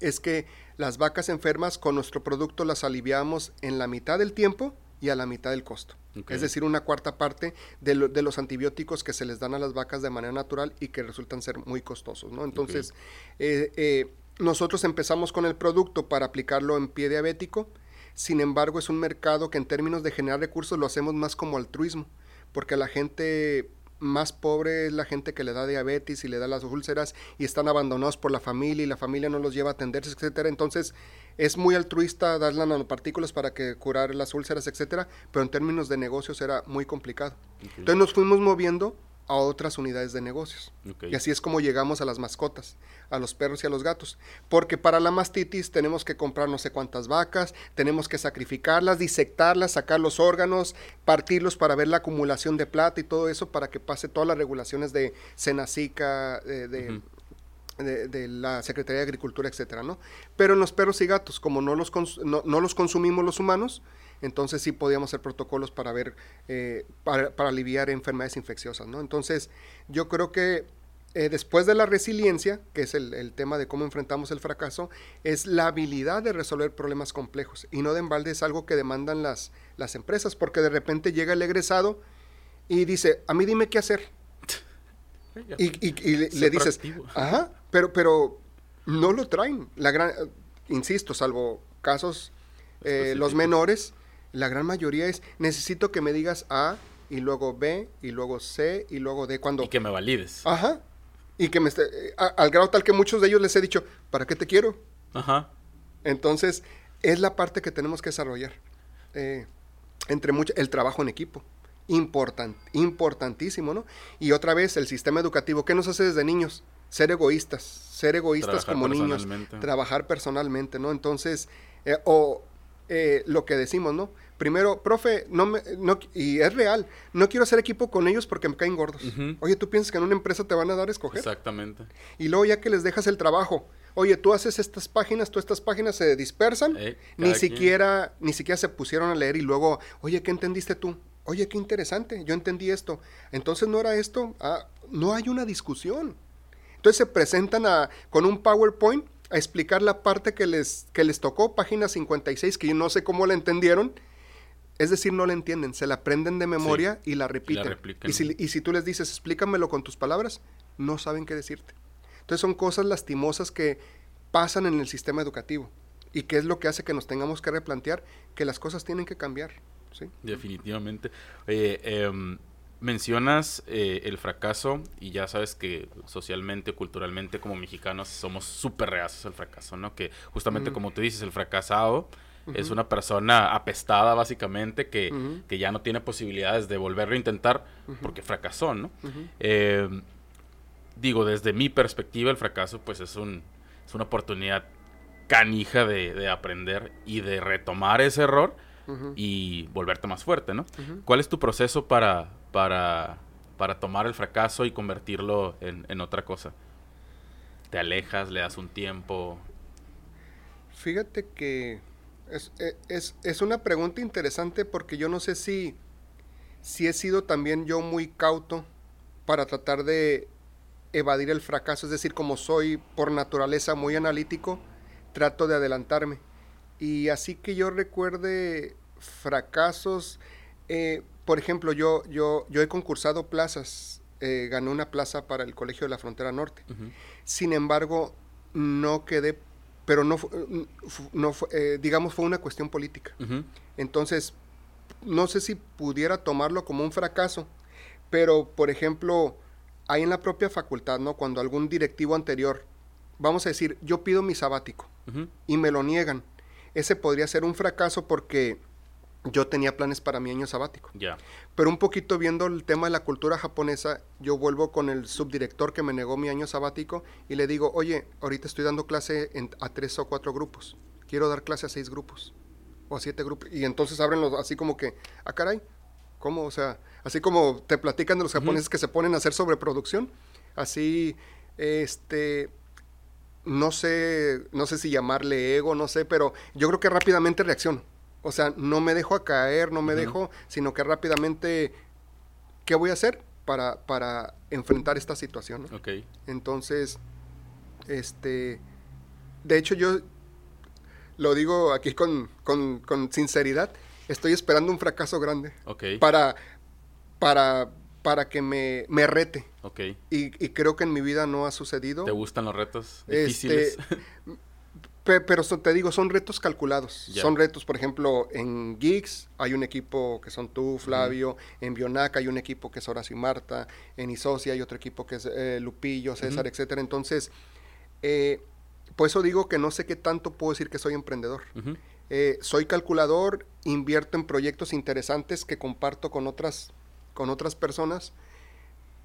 es que las vacas enfermas con nuestro producto las aliviamos en la mitad del tiempo y a la mitad del costo. Es decir, una cuarta parte de, los antibióticos que se les dan a las vacas de manera natural y que resultan ser muy costosos, ¿no? Entonces, eh, eh, nosotros empezamos con el producto para aplicarlo en pie diabético, sin embargo es un mercado que en términos de generar recursos lo hacemos más como altruismo, porque la gente más pobre es la gente que le da diabetes y le da las úlceras y están abandonados por la familia y la familia no los lleva a atenderse, etcétera. Entonces, es muy altruista dar las nanopartículas para que curar las úlceras, etcétera, pero en términos de negocios era muy complicado. Entonces nos fuimos moviendo a otras unidades de negocios. Y así es como llegamos a las mascotas, a los perros y a los gatos. Porque para la mastitis tenemos que comprar no sé cuántas vacas, tenemos que sacrificarlas, disectarlas, sacar los órganos, partirlos para ver la acumulación de plata y todo eso para que pase todas las regulaciones de Senacica, de, de, la Secretaría de Agricultura, etcétera, ¿no? Pero en los perros y gatos, como no los, no, no los consumimos los humanos, entonces sí podíamos hacer protocolos para ver, eh, para, aliviar enfermedades infecciosas, ¿no? Entonces, yo creo que eh, después de la resiliencia, que es el, tema de cómo enfrentamos el fracaso, es la habilidad de resolver problemas complejos. Y no de embalde es algo que demandan las, las empresas, porque de repente llega el egresado y dice, a mí dime qué hacer. y, le, dices, ajá, pero, pero no lo traen. La gran, insisto, salvo casos eh, los menores, la gran mayoría es, necesito que me digas A y luego B y luego C y luego D cuando... Y que me valides. Ajá. Y que me esté... al grado tal que muchos de ellos les he dicho, ¿para qué te quiero? Ajá. Entonces, es la parte que tenemos que desarrollar. Eh, entre mucho, el trabajo en equipo. Important, importantísimo, ¿no? Y otra vez, el sistema educativo, ¿qué nos hace desde niños? Ser egoístas, ser egoístas como niños, trabajar personalmente, ¿no? Entonces, eh, o eh, lo que decimos, ¿no? Primero, profe, no me, no, y es real, no quiero hacer equipo con ellos porque me caen gordos. Oye, ¿tú piensas que en una empresa te van a dar a escoger? Exactamente. Y luego ya que les dejas el trabajo, oye, tú haces estas páginas, tú estas páginas se dispersan, eh, ni siquiera, ni siquiera se pusieron a leer y luego, oye, ¿qué entendiste tú? Oye, qué interesante, yo entendí esto. Entonces no era esto, ah, no hay una discusión. Entonces se presentan a, con un PowerPoint a explicar la parte que les, que les tocó, página 56, que yo no sé cómo la entendieron. Es decir, no la entienden, se la aprenden de memoria y la repiten. Y, si, y si tú les dices, explícamelo con tus palabras, no saben qué decirte. Entonces son cosas lastimosas que pasan en el sistema educativo y que es lo que hace que nos tengamos que replantear que las cosas tienen que cambiar. ¿sí? Definitivamente. Oye, em, mencionas eh, el fracaso y ya sabes que socialmente, culturalmente como mexicanos somos súper reacios al fracaso, ¿no? Que justamente como tú dices, el fracasado es una persona apestada básicamente que, que, ya no tiene posibilidades de volverlo a intentar porque fracasó, ¿no? Em, digo, desde mi perspectiva el fracaso pues es, un, es una oportunidad canija de, de aprender y de retomar ese error y volverte más fuerte, ¿no? ¿Cuál es tu proceso para, para, para tomar el fracaso y convertirlo en, otra cosa? ¿Te alejas, le das un tiempo? Fíjate que e, es, una pregunta interesante porque yo no sé si, si he sido también yo muy cauto para tratar de evadir el fracaso, es decir, como soy por naturaleza muy analítico, trato de adelantarme. Y así que yo recuerde fracasos, eh, por ejemplo, yo, yo, yo he concursado plazas, eh, gané una plaza para el Colegio de la Frontera Norte. Sin embargo, no quedé, pero no, no eh, digamos, fue una cuestión política. Entonces, no sé si pudiera tomarlo como un fracaso, pero, por ejemplo, hay en la propia facultad, ¿no? Cuando algún directivo anterior, vamos a decir, yo pido mi sabático y me lo niegan, ese podría ser un fracaso porque yo tenía planes para mi año sabático. Ya. Pero un poquito viendo el tema de la cultura japonesa, yo vuelvo con el subdirector que me negó mi año sabático y le digo, oye, ahorita estoy dando clase a tres o cuatro grupos. Quiero dar clase a seis grupos o a siete grupos. Y entonces abren los, así como que, ah, caray, ¿cómo? O sea, así como te platican de los japoneses que se ponen a hacer sobreproducción, así, este, no sé, no sé si llamarle ego, no sé, pero yo creo que rápidamente reacciono o sea, no me dejo a caer, no me dejo, sino que rápidamente, ¿qué voy a hacer para, para enfrentar esta situación? Ok. Entonces, este, de hecho yo lo digo aquí con, con, con sinceridad, estoy esperando un fracaso grande. Ok. Para, para, para que me, me rete. Ok. Y, y, creo que en mi vida no ha sucedido. ¿Te gustan los retos este, pero te digo, son retos calculados. Son retos, por ejemplo, en Geeks hay un equipo que son tú, Flavio. En Bionac hay un equipo que es Horacio y Marta. En Isocia hay otro equipo que es eh, Lupillo, César, etcétera. Entonces, eh, por eso digo que no sé qué tanto puedo decir que soy emprendedor. Eh, soy calculador, invierto en proyectos interesantes que comparto con otras, con otras personas,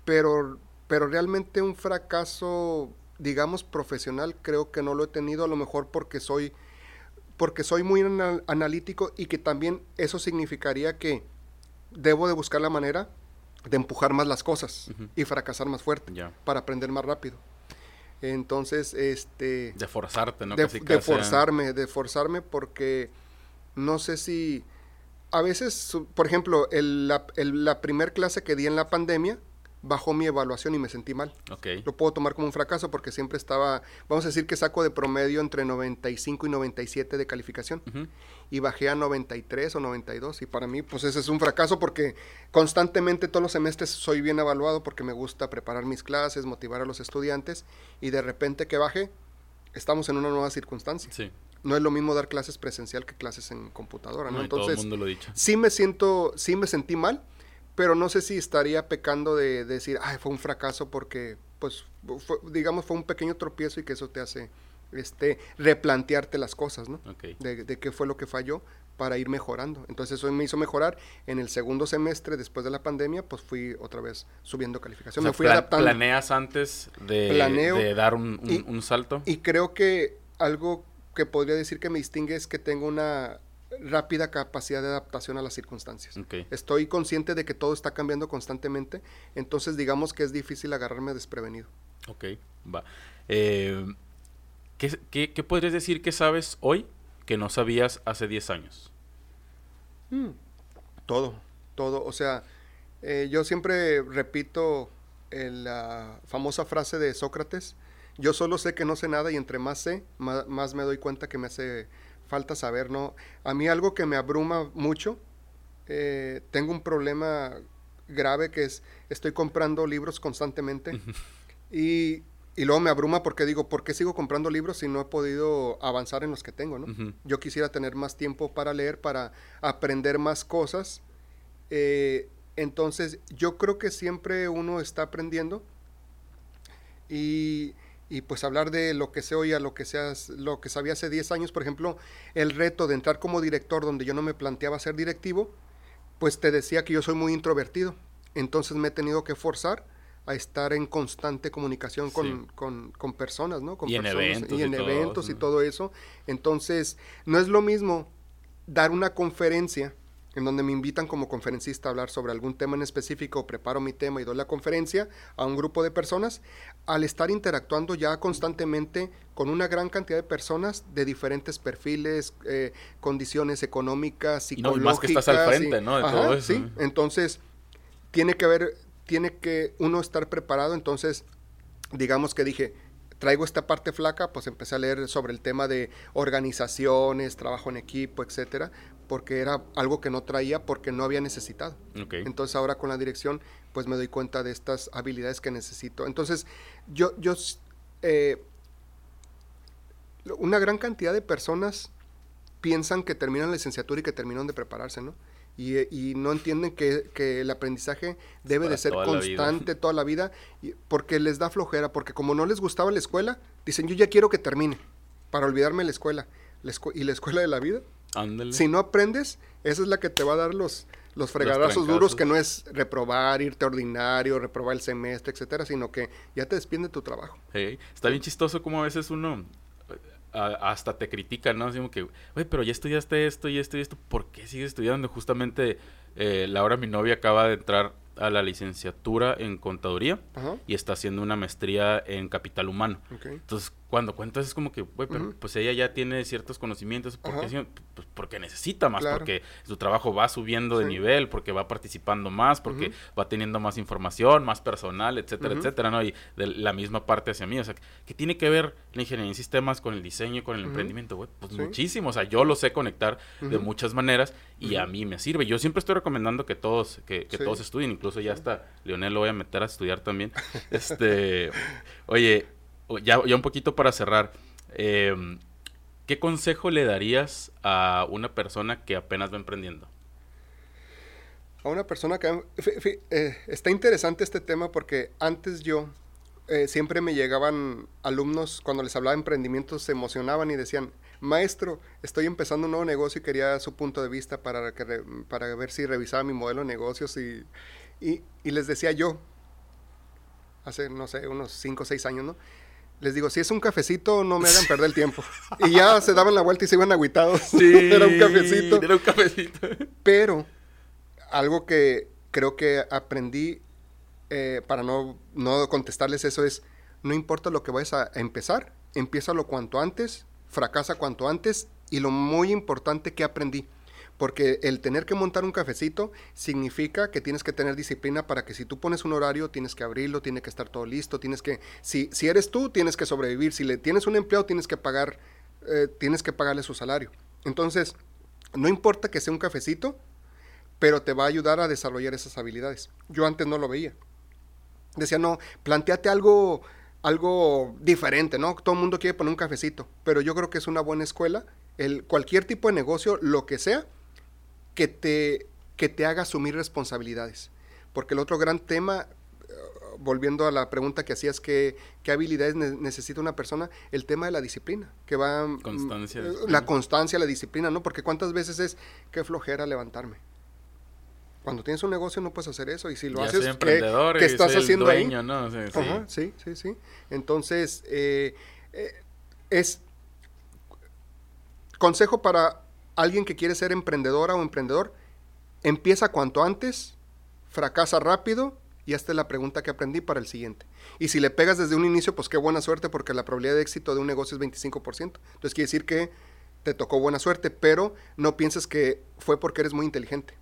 pero, pero realmente un fracaso, digamos, profesional, creo que no lo he tenido, a lo mejor porque soy, porque soy muy analítico y que también eso significaría que debo de buscar la manera de empujar más las cosas y fracasar más fuerte para aprender más rápido. Entonces, este... De forzarte, ¿no? De, de forzarme, de forzarme porque no sé si... A veces, por ejemplo, el, la, el, la primer clase que di en la pandemia, bajó mi evaluación y me sentí mal. Okay. Lo puedo tomar como un fracaso porque siempre estaba, vamos a decir que saco de promedio entre 95 y 97 de calificación y bajé a 93 o 92 y para mí pues ese es un fracaso porque constantemente todos los semestres soy bien evaluado porque me gusta preparar mis clases, motivar a los estudiantes y de repente que baje estamos en una nueva circunstancia. Sí. No es lo mismo dar clases presencial que clases en computadora, ¿no? Entonces, todo el mundo lo dicho. sí me siento, sí me sentí mal, pero no sé si estaría pecando de, decir, ay, fue un fracaso porque, pues, digamos, fue un pequeño tropiezo y que eso te hace este, replantearte las cosas, ¿no? De, de, qué fue lo que falló para ir mejorando. Entonces eso me hizo mejorar. En el segundo semestre, después de la pandemia, pues fui otra vez subiendo calificación. me fui adaptando. ¿Planeas antes de, dar un, un salto? Y creo que algo que podría decir que me distingue es que tengo una rápida capacidad de adaptación a las circunstancias. Estoy consciente de que todo está cambiando constantemente, entonces digamos que es difícil agarrarme desprevenido. Ok, va. Eh, ¿qué, podrías decir que sabes hoy que no sabías hace 10 años? Mm, todo, todo. O sea, eh, yo siempre repito la famosa frase de Sócrates, yo solo sé que no sé nada y entre más sé, más me doy cuenta que me hace falta saber, ¿no? A mí algo que me abruma mucho, eh, tengo un problema grave que es, estoy comprando libros constantemente y, y, luego me abruma porque digo, ¿por qué sigo comprando libros si no he podido avanzar en los que tengo, ¿no? Yo quisiera tener más tiempo para leer, para aprender más cosas. Eh, entonces, yo creo que siempre uno está aprendiendo y y pues hablar de lo que sé hoy a lo que, seas, lo que sabía hace 10 años, por ejemplo, el reto de entrar como director donde yo no me planteaba ser directivo, pues te decía que yo soy muy introvertido, entonces me he tenido que forzar a estar en constante comunicación con, con, personas, ¿no? Con y en eventos. Y en eventos y todo eso. Entonces, no es lo mismo dar una conferencia en donde me invitan como conferencista a hablar sobre algún tema en específico, preparo mi tema y doy la conferencia a un grupo de personas, al estar interactuando ya constantemente con una gran cantidad de personas de diferentes perfiles, eh, condiciones económicas, psicológicas. No, más que estás al frente, ¿no? De todo eso. Sí, entonces tiene que haber, tiene que uno estar preparado, entonces digamos que dije, traigo esta parte flaca, pues empecé a leer sobre el tema de organizaciones, trabajo en equipo, etcétera, porque era algo que no traía porque no había necesitado. Entonces ahora con la dirección pues me doy cuenta de estas habilidades que necesito. Entonces yo, yo eh, una gran cantidad de personas piensan que terminan la licenciatura y que terminan de prepararse, ¿no? Y, no entienden que, el aprendizaje debe de ser constante toda la vida porque les da flojera, porque como no les gustaba la escuela, dicen yo ya quiero que termine para olvidarme de la escuela. ¿Y la escuela de la vida? Si no aprendes, esa es la que te va a dar los, los fregadazos duros, que no es reprobar, irte ordinario, reprobar el semestre, etcétera, sino que ya te despide tu trabajo. está bien chistoso como a veces uno hasta te critica, ¿no? Así como que, oye, pero ya estudiaste esto y esto y esto, ¿por qué sigues estudiando? Justamente, eh, Laura, mi novia, acaba de entrar a la licenciatura en contaduría y está haciendo una maestría en capital humano. Entonces, cuando cuentas es como que, güey, pero pues ella ya tiene ciertos conocimientos, porque, pues porque necesita más, porque su trabajo va subiendo de nivel, porque va participando más, porque va teniendo más información, más personal, etcétera, etcétera, ¿no? Y de la misma parte hacia mí, o sea, ¿qué tiene que ver la ingeniería en sistemas con el diseño, con el emprendimiento, güey? Pues muchísimo, o sea, yo lo sé conectar de muchas maneras y a mí me sirve. Yo siempre estoy recomendando que todos, que, que todos estudien, incluso ya está, Leonel lo voy a meter a estudiar también. Este, oye, ya, un poquito para cerrar, em, ¿qué consejo le darías a una persona que apenas va emprendiendo? A una persona que... Eh, está interesante este tema porque antes yo eh, siempre me llegaban alumnos cuando les hablaba de emprendimientos, se emocionaban y decían, maestro, estoy empezando un nuevo negocio y quería su punto de vista para, que para ver si revisaba mi modelo de negocios y, y les decía yo, hace, no sé, unos 5 o 6 años, ¿no? Les digo, si es un cafecito, no me hagan perder el tiempo. Y ya se daban la vuelta y se iban agüitados. Sí, era un cafecito. Era un cafecito. Pero algo que creo que aprendí eh, para no, no contestarles eso es, no importa lo que vayas a empezar, empiézalo cuanto antes, fracasa cuanto antes y lo muy importante que aprendí. Porque el tener que montar un cafecito significa que tienes que tener disciplina para que si tú pones un horario, tienes que abrirlo, tiene que estar todo listo, tienes que, si, si eres tú, tienes que sobrevivir, si le tienes un empleado, tienes que pagar, eh, tienes que pagarle su salario. Entonces, no importa que sea un cafecito, pero te va a ayudar a desarrollar esas habilidades. Yo antes no lo veía. Decía, no, planteate algo, algo diferente, ¿no? Todo el mundo quiere poner un cafecito, pero yo creo que es una buena escuela. El, cualquier tipo de negocio, lo que sea, que te, que te haga asumir responsabilidades. Porque el otro gran tema, eh, volviendo a la pregunta que hacías, ¿qué, qué habilidades necesita una persona? El tema de la disciplina, que va... Mm, constancia. La constancia, la disciplina, ¿no? Porque cuántas veces es, qué flojera levantarme. Cuando tienes un negocio no puedes hacer eso y si lo haces, ¿qué, estás haciendo dueño, ahí? ¿no? Sí, sí. sí, sí, Entonces, eh, eh, es consejo para alguien que quiere ser emprendedora o emprendedor, empieza cuanto antes, fracasa rápido y hazte la pregunta que aprendí para el siguiente. Y si le pegas desde un inicio, pues qué buena suerte porque la probabilidad de éxito de un negocio es 25%. Entonces quiere decir que te tocó buena suerte, pero no pienses que fue porque eres muy inteligente.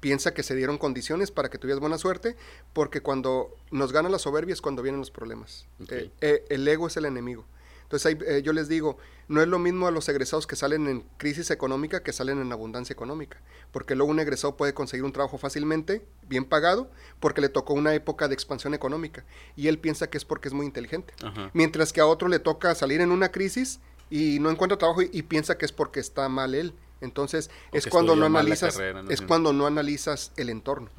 Piensa que se dieron condiciones para que tuvieras buena suerte, porque cuando nos gana la soberbia es cuando vienen los problemas. Eh, eh, el ego es el enemigo. Entonces eh, yo les digo, no es lo mismo a los egresados que salen en crisis económica que salen en abundancia económica, porque luego un egresado puede conseguir un trabajo fácilmente, bien pagado, porque le tocó una época de expansión económica y él piensa que es porque es muy inteligente. Mientras que a otro le toca salir en una crisis y no encuentra trabajo y, piensa que es porque está mal él. Entonces es cuando no analizas es cuando no analizas el entorno.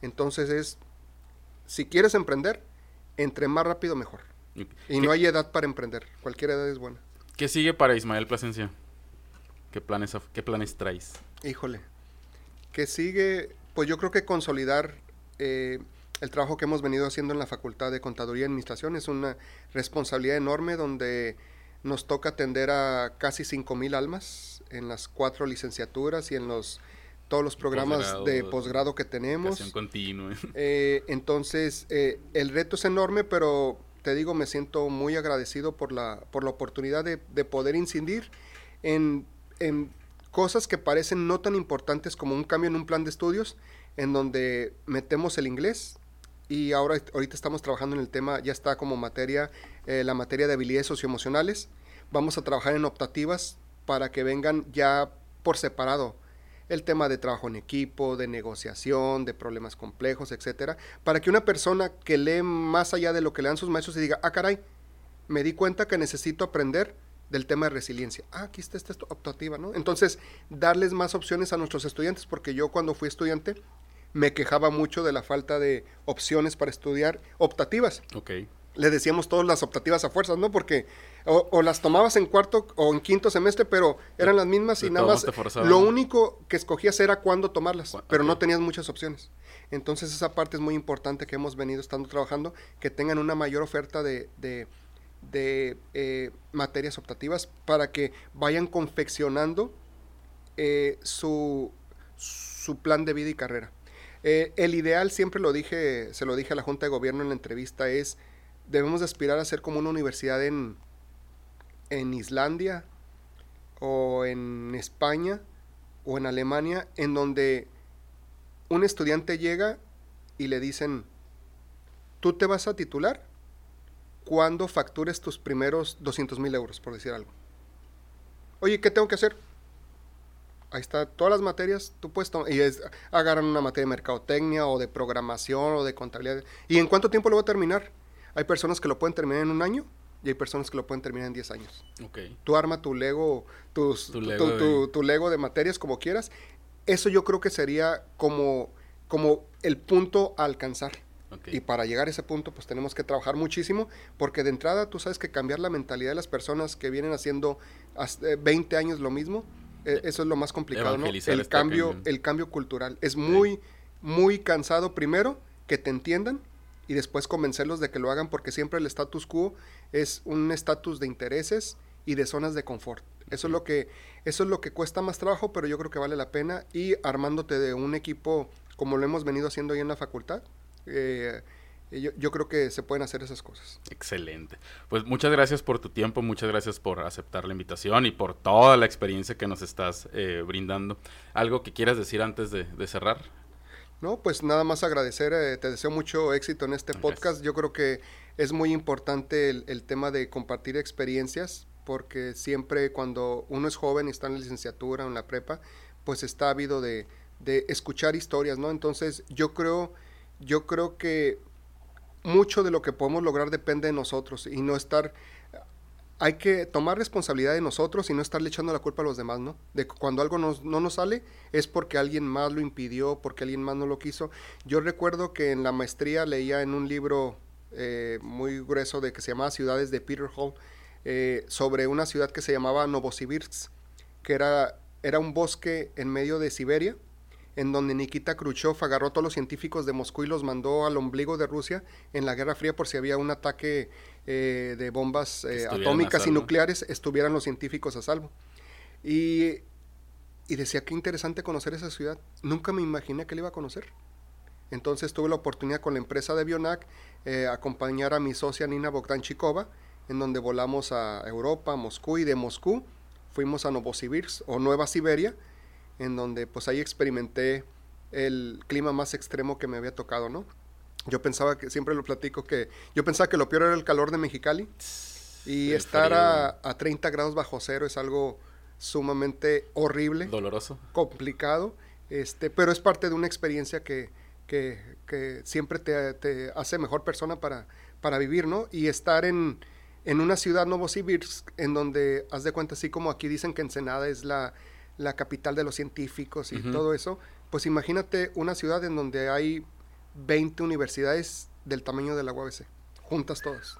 Entonces es si quieres emprender, entre más rápido mejor. Y no hay edad para emprender. Cualquier edad es buena. ¿Qué sigue para Ismael Plasencia? ¿Qué planes, qué planes traes? Híjole. ¿Qué sigue? Pues yo creo que consolidar eh, el trabajo que hemos venido haciendo en la Facultad de Contaduría y Administración. Es una responsabilidad enorme donde nos toca atender a casi 5.000 almas en las cuatro licenciaturas y en los todos los programas de posgrado que tenemos. Continua. Eh, entonces, eh, el reto es enorme, pero te digo, me siento muy agradecido por la, por la oportunidad de, poder incidir en, cosas que parecen no tan importantes como un cambio en un plan de estudios, en donde metemos el inglés y ahora ahorita estamos trabajando en el tema, ya está como materia, eh, la materia de habilidades socioemocionales. Vamos a trabajar en optativas para que vengan ya por separado el tema de trabajo en equipo, de negociación, de problemas complejos, etcétera, para que una persona que lee más allá de lo que le dan sus maestros y diga, ah, caray, me di cuenta que necesito aprender del tema de resiliencia. Ah, aquí está esta optativa, ¿no? Entonces, darles más opciones a nuestros estudiantes, porque yo cuando fui estudiante me quejaba mucho de la falta de opciones para estudiar optativas. Ok le decíamos todas las optativas a fuerzas, ¿no? Porque o, las tomabas en cuarto o en quinto semestre, pero eran las mismas y nada más. Lo único que escogías era cuándo tomarlas, pero no tenías muchas opciones. Entonces esa parte es muy importante que hemos venido estando trabajando, que tengan una mayor oferta de, de, eh, materias optativas para que vayan confeccionando eh, su, su plan de vida y carrera. Eh, el ideal, siempre lo dije, se lo dije a la Junta de Gobierno en la entrevista, es debemos aspirar a ser como una universidad en, en Islandia o en España o en Alemania, en donde un estudiante llega y le dicen, tú te vas a titular cuando factures tus primeros 200 mil euros, por decir algo. Oye, ¿qué tengo que hacer? Ahí está, todas las materias, tú puedes tomar, y es, agarran una materia de mercadotecnia o de programación o de contabilidad. ¿Y en cuánto tiempo lo va a terminar? Hay personas que lo pueden terminar en un año y hay personas que lo pueden terminar en 10 años. Okay. Tú arma tu Lego, tus, tu, Lego de... materias como quieras. Eso yo creo que sería como, como el punto a alcanzar. Y para llegar a ese punto, pues tenemos que trabajar muchísimo, porque de entrada tú sabes que cambiar la mentalidad de las personas que vienen haciendo hace 20 años lo mismo, eh, eso es lo más complicado, ¿no? El cambio, el cambio cultural. Es muy, muy cansado primero que te entiendan y después convencerlos de que lo hagan porque siempre el status quo es un estatus de intereses y de zonas de confort. Eso es lo que eso es lo que cuesta más trabajo, pero yo creo que vale la pena y armándote de un equipo como lo hemos venido haciendo ahí en la facultad. Eh, yo, yo, creo que se pueden hacer esas cosas. Excelente. Pues muchas gracias por tu tiempo, muchas gracias por aceptar la invitación y por toda la experiencia que nos estás eh, brindando. ¿Algo que quieras decir antes de, de cerrar? No, pues nada más agradecer, eh, te deseo mucho éxito en este podcast. Yo creo que es muy importante el, el, tema de compartir experiencias, porque siempre cuando uno es joven y está en la licenciatura o en la prepa, pues está habido de, de escuchar historias, ¿no? Entonces yo creo, yo creo que mucho de lo que podemos lograr depende de nosotros y no estar hay que tomar responsabilidad de nosotros y no estarle echando la culpa a los demás, ¿no? De cuando algo nos, no nos sale es porque alguien más lo impidió, porque alguien más no lo quiso. Yo recuerdo que en la maestría leía en un libro eh, muy grueso de que se llamaba Ciudades de Peter Hall eh, sobre una ciudad que se llamaba Novosibirsk, que era, era un bosque en medio de Siberia en donde Nikita Khrushchev agarró a todos los científicos de Moscú y los mandó al ombligo de Rusia en la Guerra Fría por si había un ataque eh, de bombas eh, atómicas y nucleares, estuvieran los científicos a salvo. Y, y decía, qué interesante conocer esa ciudad. Nunca me imaginé que le iba a conocer. Entonces tuve la oportunidad con la empresa de Bionac eh, acompañar a mi socia Nina Bogdanchikova, en donde volamos a Europa, a Moscú, y de Moscú fuimos a Novosibirsk o Nueva Siberia, en donde pues ahí experimenté el clima más extremo que me había tocado, ¿no? Yo pensaba que, siempre lo platico, que yo pensaba que lo peor era el calor de Mexicali y estar a, a, 30 grados bajo cero es algo sumamente horrible. Doloroso. Complicado, este, pero es parte de una experiencia que, que, que siempre te, te, hace mejor persona para, para vivir, ¿no? Y estar en, en una ciudad Novosibirsk, en donde, haz de cuenta, así como aquí dicen que Ensenada es la la capital de los científicos y uh -huh. todo eso, pues imagínate una ciudad en donde hay 20 universidades del tamaño de la UABC, juntas todas.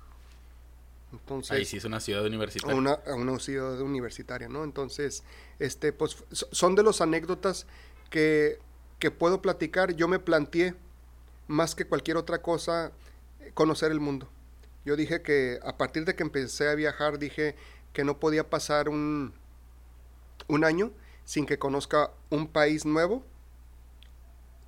Entonces, Ahí sí es una ciudad universitaria. Una, una ciudad universitaria, ¿no? Entonces, este, pues son de las anécdotas que, que puedo platicar. Yo me planteé, más que cualquier otra cosa, conocer el mundo. Yo dije que a partir de que empecé a viajar, dije que no podía pasar un, un año sin que conozca un país nuevo,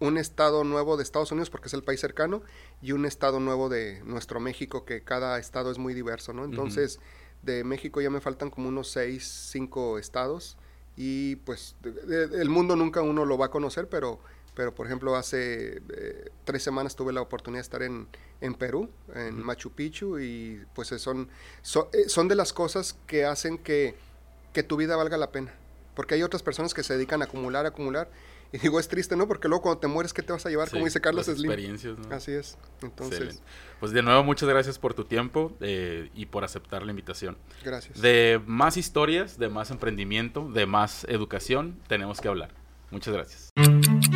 un estado nuevo de Estados Unidos, porque es el país cercano, y un estado nuevo de nuestro México, que cada estado es muy diverso, ¿no? Entonces, uh -huh. de México ya me faltan como unos seis, cinco estados, y pues de, de, el mundo nunca uno lo va a conocer, pero, pero por ejemplo, hace eh, tres semanas tuve la oportunidad de estar en, en Perú, en uh -huh. Machu Picchu, y pues son, son, eh, son de las cosas que hacen que, que tu vida valga la pena porque hay otras personas que se dedican a acumular, a acumular. Y digo, es triste, ¿no? Porque luego cuando te mueres, ¿qué te vas a llevar? Sí, Como dice Carlos las Slim. experiencias, ¿no? Así es. Entonces. Excelente. Pues de nuevo, muchas gracias por tu tiempo eh, y por aceptar la invitación. Gracias. De más historias, de más emprendimiento, de más educación, tenemos que hablar. Muchas gracias.